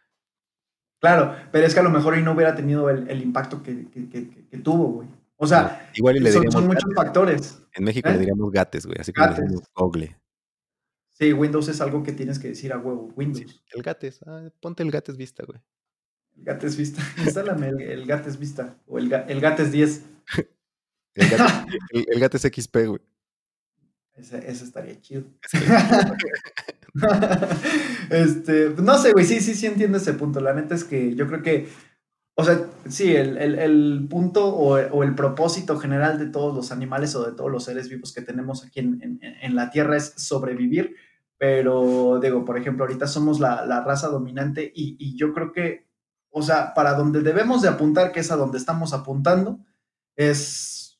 Claro, pero es que a lo mejor ahí no hubiera tenido el, el impacto que, que, que, que- que tuvo, güey. O sea, Igual le son, son muchos gates. factores. En México ¿eh? le diríamos gates, güey, así como le decimos Google. Sí, Windows es algo que tienes que decir a huevo. Windows. El gates, ah, ponte el gates Vista, güey. El Gates Vista. Instálame el, el Gates Vista. O el, el Gates 10. El gates, el, el gates XP, güey. Ese, ese estaría chido. Este, no sé, güey, sí, sí, sí entiendo ese punto. La neta es que yo creo que, o sea, sí, el, el- el punto o, o el propósito general de todos los animales o de todos los seres vivos que tenemos aquí en, en- en la Tierra es sobrevivir, pero digo, por ejemplo, ahorita somos la, la raza dominante y, y yo creo que, o sea, para donde debemos de apuntar, que es a donde estamos apuntando, es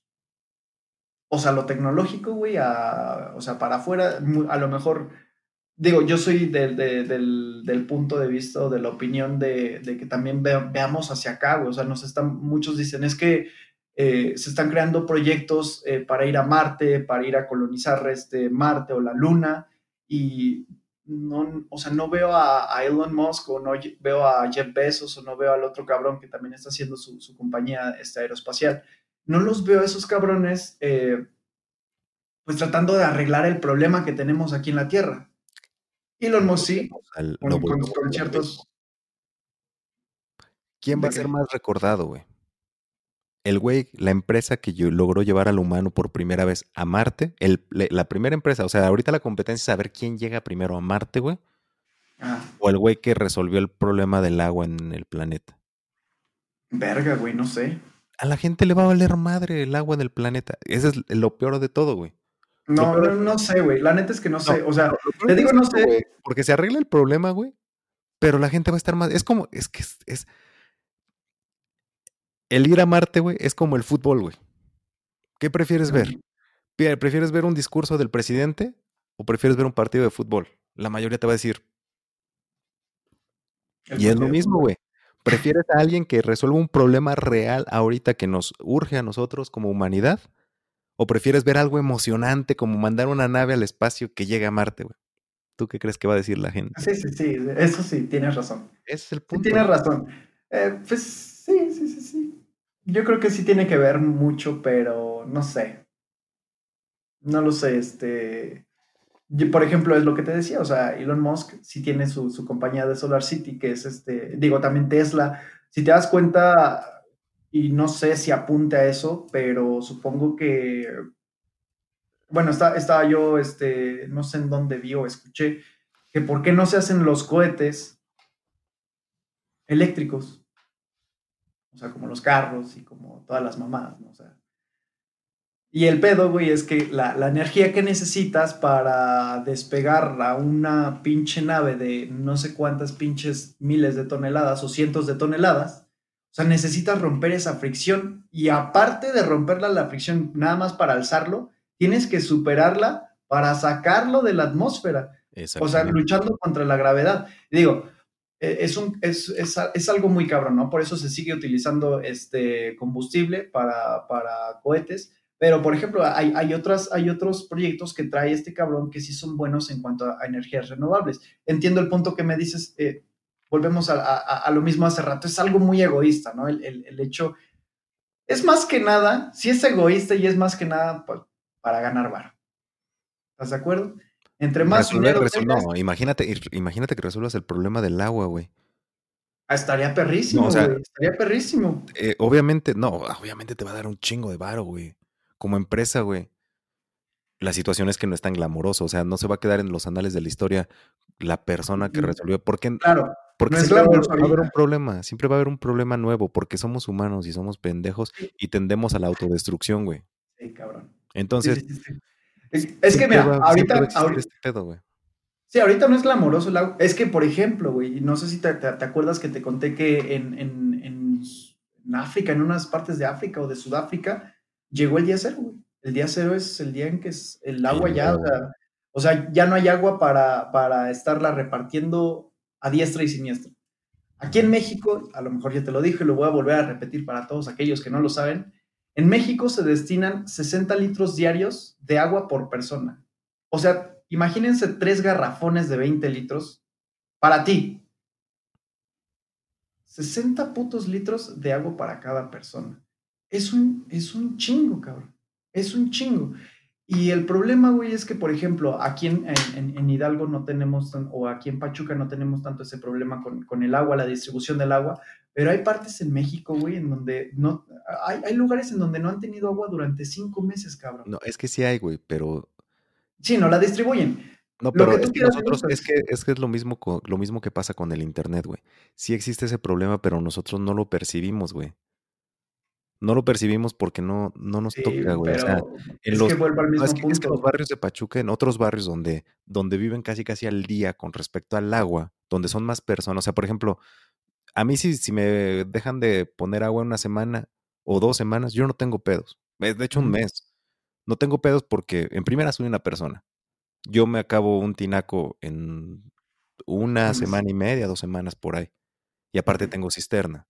o sea, lo tecnológico, güey, a- o sea, para afuera, a lo mejor, digo, yo soy de- de- del, del punto de vista de la opinión de, de que también vea- veamos hacia acá, güey, o sea, nos están, muchos dicen, es que eh, se están creando proyectos eh, para ir a Marte, para ir a colonizar este Marte o la Luna, y no, o sea, no veo a, a Elon Musk o no veo a Jeff Bezos o no veo al otro cabrón que también está haciendo su, su compañía este, aeroespacial no los veo a esos cabrones, eh, pues tratando de arreglar el problema que tenemos aquí en la Tierra. Elon Musk sí, Al- con, con- ciertos... ¿Quién va ¿De a ser más recordado, güey? El güey, la empresa que logró llevar al humano por primera vez a Marte, el, la primera empresa, o sea, ahorita la competencia es saber quién llega primero a Marte, güey. Ah, O el güey que resolvió el problema del agua en el planeta. verga, güey, no sé. A la gente le va a valer madre el agua en el planeta. Eso es lo peor de todo, güey. No, no, no sé, güey. La neta es que no sé. O sea, te digo no sé. Porque se arregla el problema, güey. Pero la gente va a estar más. Es como. Es que es. es- el ir a Marte, güey, es como el fútbol, güey. ¿Qué prefieres ver? ¿Prefieres ver un discurso del presidente o prefieres ver un partido de fútbol? La mayoría te va a decir. El Y es lo mismo, güey. ¿Prefieres a alguien que resuelva un problema real ahorita que nos urge a nosotros como humanidad? ¿O prefieres ver algo emocionante como mandar una nave al espacio que llegue a Marte, güey? ¿Tú qué crees que va a decir la gente? Sí, sí, sí. Eso sí, tienes razón. Ese es el Sí, punto. tienes razón. Eh, pues sí, sí, sí, sí. Yo creo que sí tiene que ver mucho, pero no sé. No lo sé, este... por ejemplo, es lo que te decía, o sea, Elon Musk sí tiene su, su compañía de Solar City, que es este, digo, también Tesla. Si te das cuenta, y no sé si apunte a eso, pero supongo que, bueno, está, estaba yo, este, no sé en dónde vi o escuché, que por qué no se hacen los cohetes eléctricos. O sea, como los carros y como todas las mamadas, ¿no? O sea. Y el pedo, güey, es que la, la energía que necesitas para despegar a una pinche nave de no sé cuántas pinches miles de toneladas o cientos de toneladas, o sea, necesitas romper esa fricción y aparte de romperla la fricción nada más para alzarlo, tienes que superarla para sacarlo de la atmósfera. O sea, luchando contra la gravedad. Y digo, es, un, es, es, es, algo muy cabrón, ¿no? Por eso se sigue utilizando este combustible para, para cohetes. Pero, por ejemplo, hay, hay, otras, hay otros proyectos que trae este cabrón que sí son buenos en cuanto a, energías renovables. Entiendo el punto que me dices, eh, volvemos a, a, lo mismo hace rato, es algo muy egoísta, ¿no? El, el, el, hecho, es más que nada, sí es egoísta y es más que nada pues, para ganar bar. ¿Estás de acuerdo? Entre más resolver, dinero tengas, no, imagínate, imagínate que resuelvas el problema del agua, güey. Ah, estaría perrísimo, no, o sea, güey. Estaría perrísimo. Eh, obviamente, no, obviamente te va a dar un chingo de varo, güey. Como empresa, güey. La situación es que no es tan glamoroso, o sea, no se va a quedar en los anales de la historia la persona que resolvió. Porque, claro, porque no es siempre va, va, a haber un problema, siempre va a haber un problema nuevo, porque somos humanos y somos pendejos y tendemos a la autodestrucción, güey. Sí, cabrón. Entonces, sí, sí, es, es, que mira, va, ahorita, ahorita este pedo, güey. Sí, ahorita no es glamoroso el agua. Es que, por ejemplo, güey, no sé si te, te, te, acuerdas que te conté que en, en, en, en, África, en unas partes de África o de Sudáfrica, llegó el día cero, güey. El día cero es el día en que es el agua ya, agua. o sea, o sea, ya no hay agua para, para estarla repartiendo a diestra y siniestra. Aquí en México, a lo mejor ya te lo dije y lo voy a volver a repetir para todos aquellos que no lo saben, en México se destinan 60 litros diarios de agua por persona. O sea, imagínense tres garrafones de 20 litros para ti. 60 putos litros de agua para cada persona. Es un, es un chingo, cabrón. Es un chingo. Y el problema, güey, es que, por ejemplo, aquí en, en, en Hidalgo no tenemos, tan, o aquí en Pachuca no tenemos tanto ese problema con, con, el agua, la distribución del agua, pero hay partes en México, güey, en donde no, hay, hay lugares en donde no han tenido agua durante cinco meses, cabrón. No, es que sí hay, güey, pero... Sí, no la distribuyen. No, pero es que nosotros, es que, es que es lo mismo, lo mismo que pasa con el internet, güey. Sí existe ese problema, pero nosotros no lo percibimos, güey. No lo percibimos porque no, no nos sí, toca, güey. O sea, en es los, que vuelvo al mismo es, que, punto. es que los barrios de Pachuca, en otros barrios donde, donde viven casi casi al día con respecto al agua, donde son más personas. O sea, por ejemplo, a mí si, si me dejan de poner agua una semana o dos semanas, yo no tengo pedos. De hecho, un mes. No tengo pedos porque en primera soy una persona. Yo me acabo un tinaco en una semana y media, dos semanas por ahí. Y aparte tengo cisterna.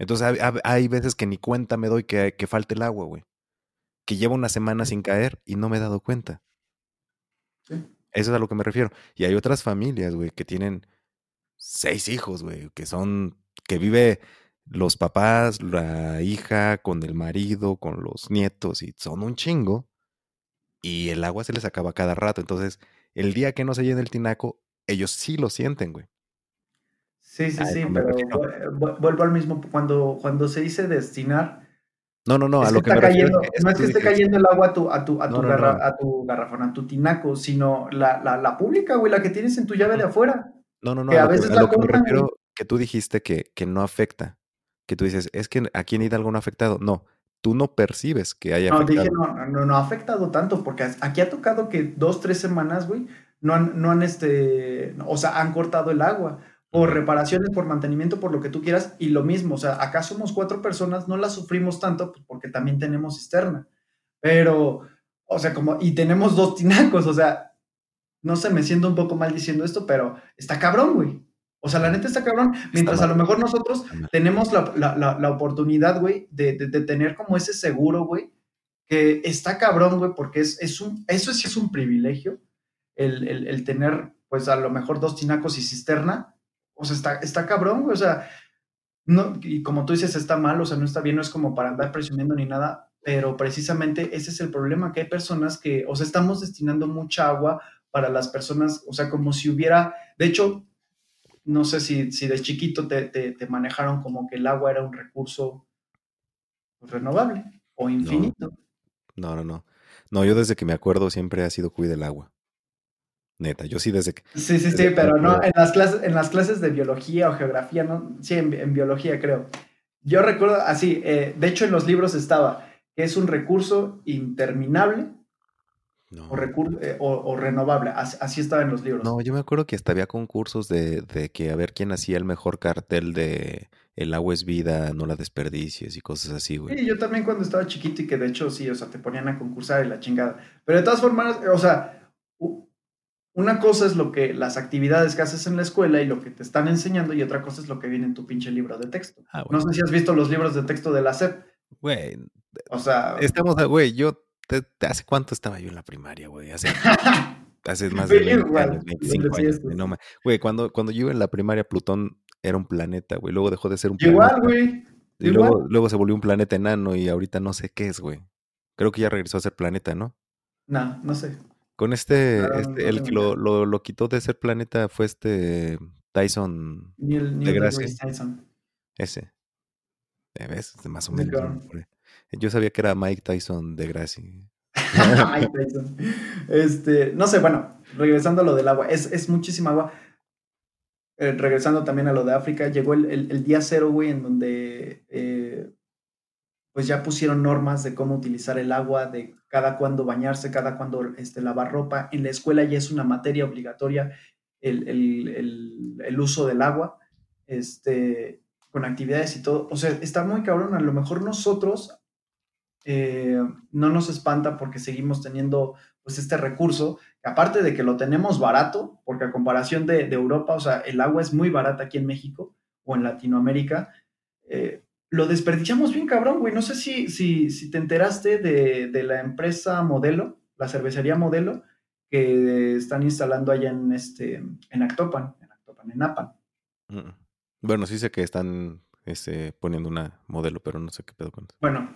Entonces hay, hay, veces que ni cuenta me doy que, que falte el agua, güey. Que llevo una semana sin caer y no me he dado cuenta. Sí. Eso es a lo que me refiero. Y hay otras familias, güey, que tienen seis hijos, güey, que son, que vive los papás, la hija, con el marido, con los nietos, y son un chingo. Y el agua se les acaba cada rato. Entonces, el día que no se llena el tinaco, ellos sí lo sienten, güey. Sí, sí, sí, pero vuelvo al mismo, cuando, cuando se dice destinar, No, no, no, Es a lo que está me cayendo, es no es que esté cayendo el agua a tu, a tu, a tu, no, garra- no, a tu garrafón, a tu tinaco, sino la, la, la pública, güey, la que tienes en tu llave de afuera, no, no, no, que a a lo que, veces a la lo que me que tú dijiste que, que no afecta, que tú dices, es que aquí en Hidalgo no ha afectado. No, tú no percibes que haya No, dije, afectado. no, no, no ha afectado tanto, porque aquí ha tocado que dos, tres semanas, güey, no han, no han, este, o sea, han cortado el agua por reparaciones, por mantenimiento, por lo que tú quieras, y lo mismo, o sea, acá somos cuatro personas, no la sufrimos tanto, pues, porque también tenemos cisterna, pero, o sea, como, y tenemos dos tinacos, o sea, no sé, me siento un poco mal diciendo esto, pero está cabrón, güey. O sea, la neta está cabrón, Está mientras a lo mejor nosotros tenemos la, la, la, la oportunidad, güey, de, de, de tener como ese seguro, güey, que está cabrón, güey, porque es, es un, eso sí es un privilegio, el, el, el, tener, pues, a lo mejor dos tinacos y cisterna, o sea, está, está cabrón, güey, o sea, no, y como tú dices, está mal, o sea, no está bien, no es como para andar presumiendo ni nada, pero precisamente ese es el problema, que hay personas que, o sea, estamos destinando mucha agua para las personas, o sea, como si hubiera, de hecho, no sé si, si de chiquito te, te, te manejaron como que el agua era un recurso renovable o infinito. No, no, no. No, yo desde que me acuerdo siempre ha sido cuida el agua. Neta, yo sí desde que... Sí, sí, sí, pero no, en las, clases, en las clases de biología o geografía, ¿no? Sí, en, en biología creo. Yo recuerdo así, eh, de hecho en los libros estaba que es un recurso interminable no. o, recur eh, o, o, renovable, así, así, estaba en los libros. No, yo me acuerdo que hasta había concursos de, de, que a ver quién hacía el mejor cartel de el agua es vida, no la desperdicies y cosas así, güey. Sí, yo también cuando estaba chiquito y que de hecho sí, o sea, te ponían a concursar y la chingada. Pero de todas formas, o sea, una cosa es lo que las actividades que haces en la escuela y lo que te están enseñando y otra cosa es lo que viene en tu pinche libro de texto. Ah, bueno. No sé si has visto los libros de texto de la SEP. Güey, o sea, estamos, güey, yo te, te, hace cuánto estaba yo en la primaria, güey, hace hace más de 20 igual, años, 25 años, güey, no, güey, cuando cuando yo iba en la primaria Plutón era un planeta, güey, luego dejó de ser un igual, planeta. güey. Y luego, luego se volvió un planeta enano y ahorita no sé qué es, güey. Creo que ya regresó a ser planeta, ¿no? No, no sé. Con este, Claro, este no el que lo, lo, lo quitó de ser planeta fue este Tyson Neil, Neil deGrasse. deGrasse Tyson. Ese. ¿Ya ¿Ves? Más o menos. ¿no? Yo sabía que era Mike Tyson deGrasse. Mike Tyson. Este, no sé, bueno, regresando a lo del agua, es, es muchísima agua. Eh, regresando también a lo de África, llegó el, el- el día cero, güey, en donde eh, pues ya pusieron normas de cómo utilizar el agua, de cada cuándo bañarse, cada cuándo este, lavar ropa. En la escuela ya es una materia obligatoria el, el- el- uso del agua, este, con actividades y todo. O sea, está muy cabrón. A lo mejor nosotros eh, no nos espanta porque seguimos teniendo pues este recurso, aparte de que lo tenemos barato, porque a comparación de, de Europa, o sea, el agua es muy barata aquí en México o en Latinoamérica, eh, lo desperdiciamos bien cabrón, güey. No sé si, si, si te enteraste de, de la empresa Modelo, la cervecería Modelo, que están instalando allá en, este, en Actopan, en Actopan, en Apan. Mm. Bueno, sí sé que están este, poniendo una modelo, pero no sé qué pedo con eso. Bueno,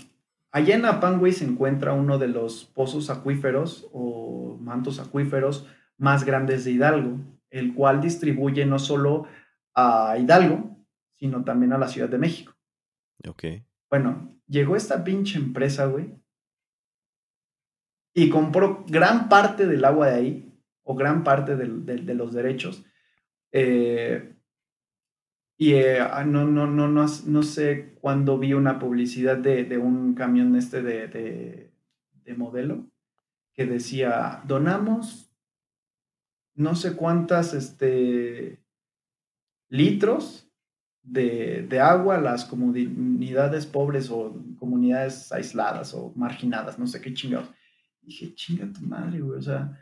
allá en Apan, güey, se encuentra uno de los pozos acuíferos o mantos acuíferos más grandes de Hidalgo, el cual distribuye no solo a Hidalgo, sino también a la Ciudad de México. Ok. Bueno, llegó esta pinche empresa, güey, y compró gran parte del agua de ahí, o gran parte del- de los derechos. eh, y eh, ah, no, no, no, no, no sé cuándo vi una publicidad de, de un camión este de, de, de modelo que decía, donamos no sé cuántas este, litros de, de agua a las comunidades pobres o comunidades aisladas o marginadas, no sé qué chingados. Dije, chinga tu madre, güey, o sea,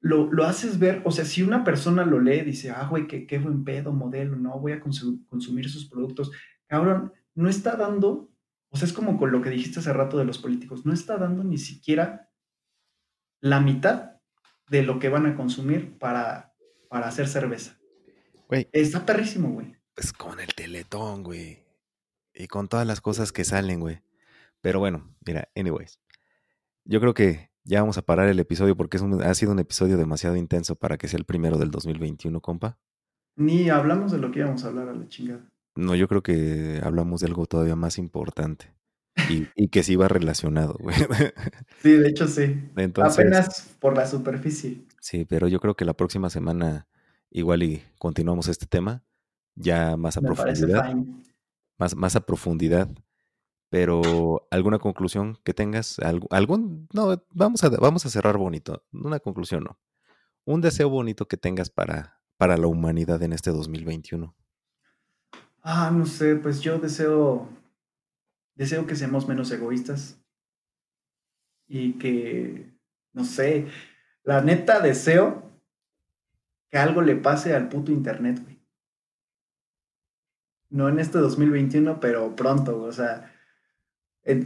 lo, lo haces ver, o sea, si una persona lo lee, dice, ah, güey, qué, qué buen pedo, modelo, no, voy a consu- consumir sus productos. Cabrón, no está dando, o sea, es como con lo que dijiste hace rato de los políticos, no está dando ni siquiera la mitad de lo que van a consumir para, para hacer cerveza. Güey, Está perrísimo, güey. Pues con el teletón, güey. Y con todas las cosas que salen, güey. Pero bueno, mira, anyways. Yo creo que ya vamos a parar el episodio porque es un- ha sido un episodio demasiado intenso para que sea el primero del 2021, compa. Ni hablamos de lo que íbamos a hablar a la chingada. No, yo creo que hablamos de algo todavía más importante. Y, que sí iba relacionado, güey. Sí, de hecho sí. Apenas por la superficie. Sí, pero yo creo que la próxima semana igual y continuamos este tema ya más a profundidad. Más, más a profundidad. Pero alguna conclusión que tengas, algún, no, vamos a, vamos a cerrar bonito. Una conclusión, no. Un deseo bonito que tengas para, para la humanidad en este 2021. Ah, no sé, pues yo deseo, deseo que seamos menos egoístas y que, no sé, la neta deseo que algo le pase al puto internet, güey. No en este 2021, pero pronto, o sea,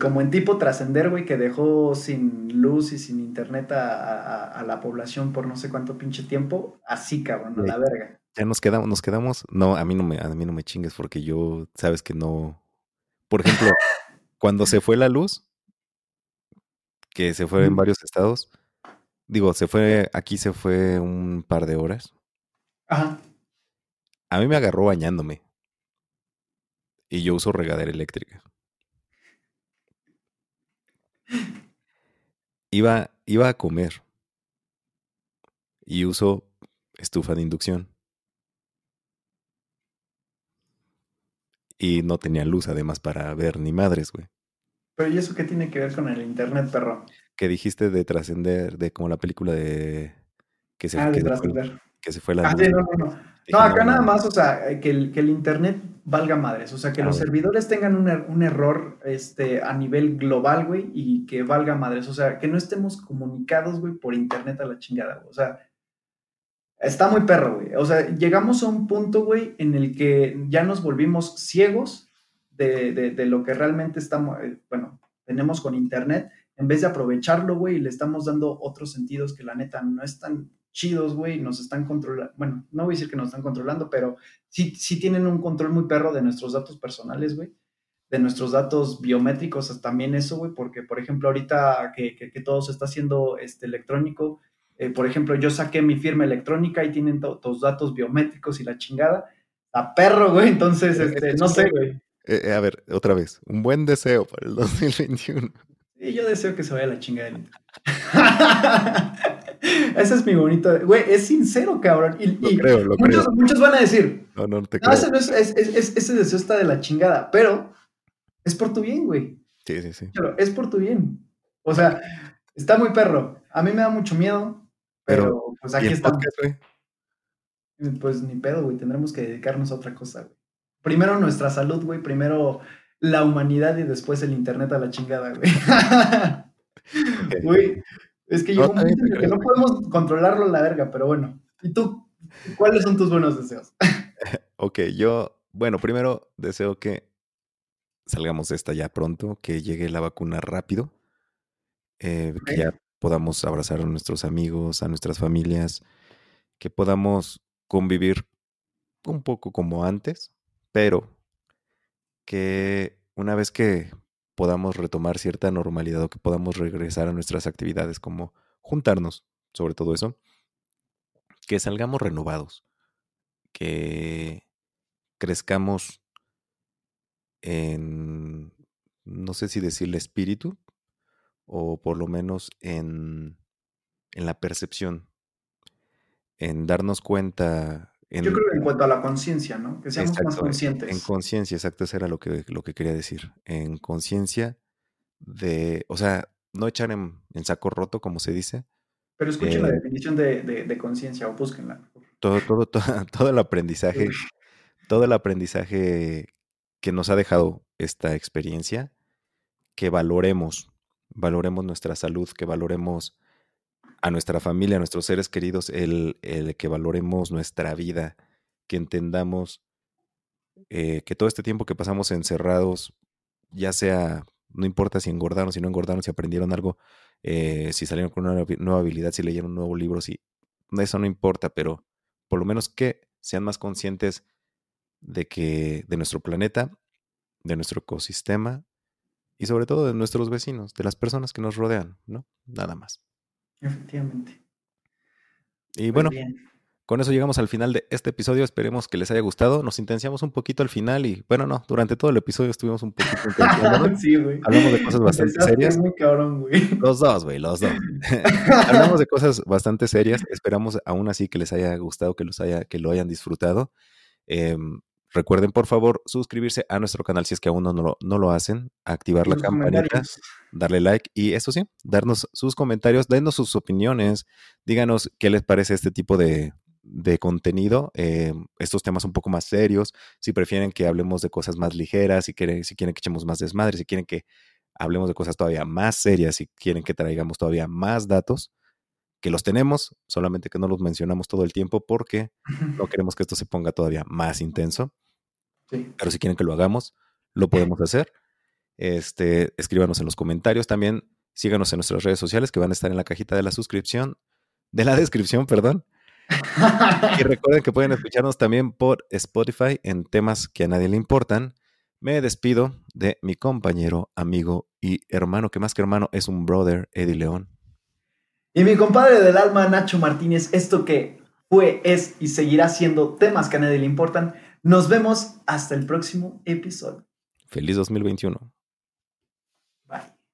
como en tipo trascender, güey, que dejó sin luz y sin internet a, la población por no sé cuánto pinche tiempo, así, cabrón, a la verga. Ya nos quedamos, nos quedamos, no, a mí no me, a mí no me chingues porque yo, sabes que no, por ejemplo, cuando se fue la luz, que se fue en varios estados, digo, se fue, aquí se fue un par de horas. Ajá. A mí me agarró bañándome. Y yo uso regadera eléctrica. Iba, iba a comer y uso estufa de inducción. Y no tenía luz además para ver ni madres, güey. Pero ¿y eso qué tiene que ver con el internet, perro? Que dijiste de trascender, de como la película de... Que se, ah, de trascender que se fue la ah, no, no, acá nada más, o sea, eh, que el, que el Internet valga madres, o sea, que los servidores tengan un, er, un, error este, a nivel global, güey, y que valga madres, o sea, que no estemos comunicados, güey, por Internet a la chingada, o sea, está muy perro, güey, o sea, llegamos a un punto, güey, en el que ya nos volvimos ciegos de, de, de lo que realmente estamos, eh, bueno, tenemos con Internet, en vez de aprovecharlo, güey, le estamos dando otros sentidos que la neta no están chidos, güey, nos están controlando, bueno, no voy a decir que nos están controlando, pero sí, sí tienen un control muy perro de nuestros datos personales, güey, de nuestros datos biométricos, también eso, güey, porque, por ejemplo, ahorita que, que, todo se está haciendo este, electrónico, eh, por ejemplo, yo saqué mi firma electrónica y tienen todos datos biométricos y la chingada, a perro, güey, entonces, eh, este, no sé, güey. Eh, a ver, otra vez, un buen deseo para el 2021. Y yo deseo que se vaya la chingada Ese es mi bonito. Güey, es sincero, cabrón. Y, muchos, muchos, van a decir. No, no te creo. ese, deseo está de la chingada, pero es por tu bien, güey. Sí, sí, sí. Pero es por tu bien. O sea, está muy perro. A mí me da mucho miedo, pero, pues aquí estamos. Pues ni pedo, güey. Tendremos que dedicarnos a otra cosa, güey. Primero nuestra salud, güey. Primero la humanidad y después el internet a la chingada, güey. Güey, es que yo que no podemos controlarlo la verga, pero bueno. ¿Y tú? ¿Cuáles son tus buenos deseos? ok, yo, bueno, primero deseo que salgamos de esta ya pronto, que llegue la vacuna rápido, eh, que ya podamos abrazar a nuestros amigos, a nuestras familias, que podamos convivir un poco como antes, pero que una vez que podamos retomar cierta normalidad o que podamos regresar a nuestras actividades como juntarnos, sobre todo eso, que salgamos renovados, que crezcamos en, no sé si decirle espíritu, o por lo menos en, en la percepción, en darnos cuenta yo creo que en cuanto a la conciencia, ¿no? Que seamos más conscientes. En conciencia, exacto, eso era lo que, lo que quería decir. En conciencia de, o sea, no echar en, saco roto, como se dice. Pero escuchen la eh definición de, de, conciencia o búsquenla. Todo, todo, todo, todo el aprendizaje, todo el aprendizaje que nos ha dejado esta experiencia, que valoremos, valoremos nuestra salud, que valoremos a nuestra familia, a nuestros seres queridos, el, que valoremos nuestra vida, que entendamos eh, que todo este tiempo que pasamos encerrados, ya sea, no importa si engordaron, si no engordaron, si aprendieron algo, eh, si salieron con una nueva habilidad, si leyeron un nuevo libro, si eso no importa, pero por lo menos que sean más conscientes de que de nuestro planeta, de nuestro ecosistema y sobre todo de nuestros vecinos, de las personas que nos rodean, ¿no? Nada más. Efectivamente. Y pues bueno, con eso llegamos al final de este episodio. Esperemos que les haya gustado. Nos intenciamos un poquito al final y, bueno, no, durante todo el episodio estuvimos un poquito sí, güey. Hablamos de cosas bastante serias. Muy cabrón, güey. Los dos, güey, los dos. Hablamos de cosas bastante serias. Esperamos aún así que les haya gustado, que, los haya, que lo hayan disfrutado. Em, recuerden, por favor, suscribirse a nuestro canal si es que aún no lo, no lo hacen, activar la campanita, darle like y eso sí, darnos sus comentarios, denos sus opiniones, díganos qué les parece este tipo de, de contenido, eh, estos temas un poco más serios, si prefieren que hablemos de cosas más ligeras, si quieren, si quieren que echemos más desmadre, si quieren que hablemos de cosas todavía más serias, si quieren que traigamos todavía más datos, que los tenemos, solamente que no los mencionamos todo el tiempo porque no queremos que esto se ponga todavía más intenso. Pero si quieren que lo hagamos, lo podemos hacer. Este, escríbanos en los comentarios también, síganos en nuestras redes sociales que van a estar en la cajita de la suscripción, de la descripción, perdón y recuerden que pueden escucharnos también por Spotify en temas que a nadie le importan. Me despido de mi compañero, amigo y hermano, que más que hermano es un brother, Eddie León. Y mi compadre del alma, Nacho Martínez, esto que fue, es y seguirá siendo temas que a nadie le importan. Nos vemos hasta el próximo episodio. Feliz 2021.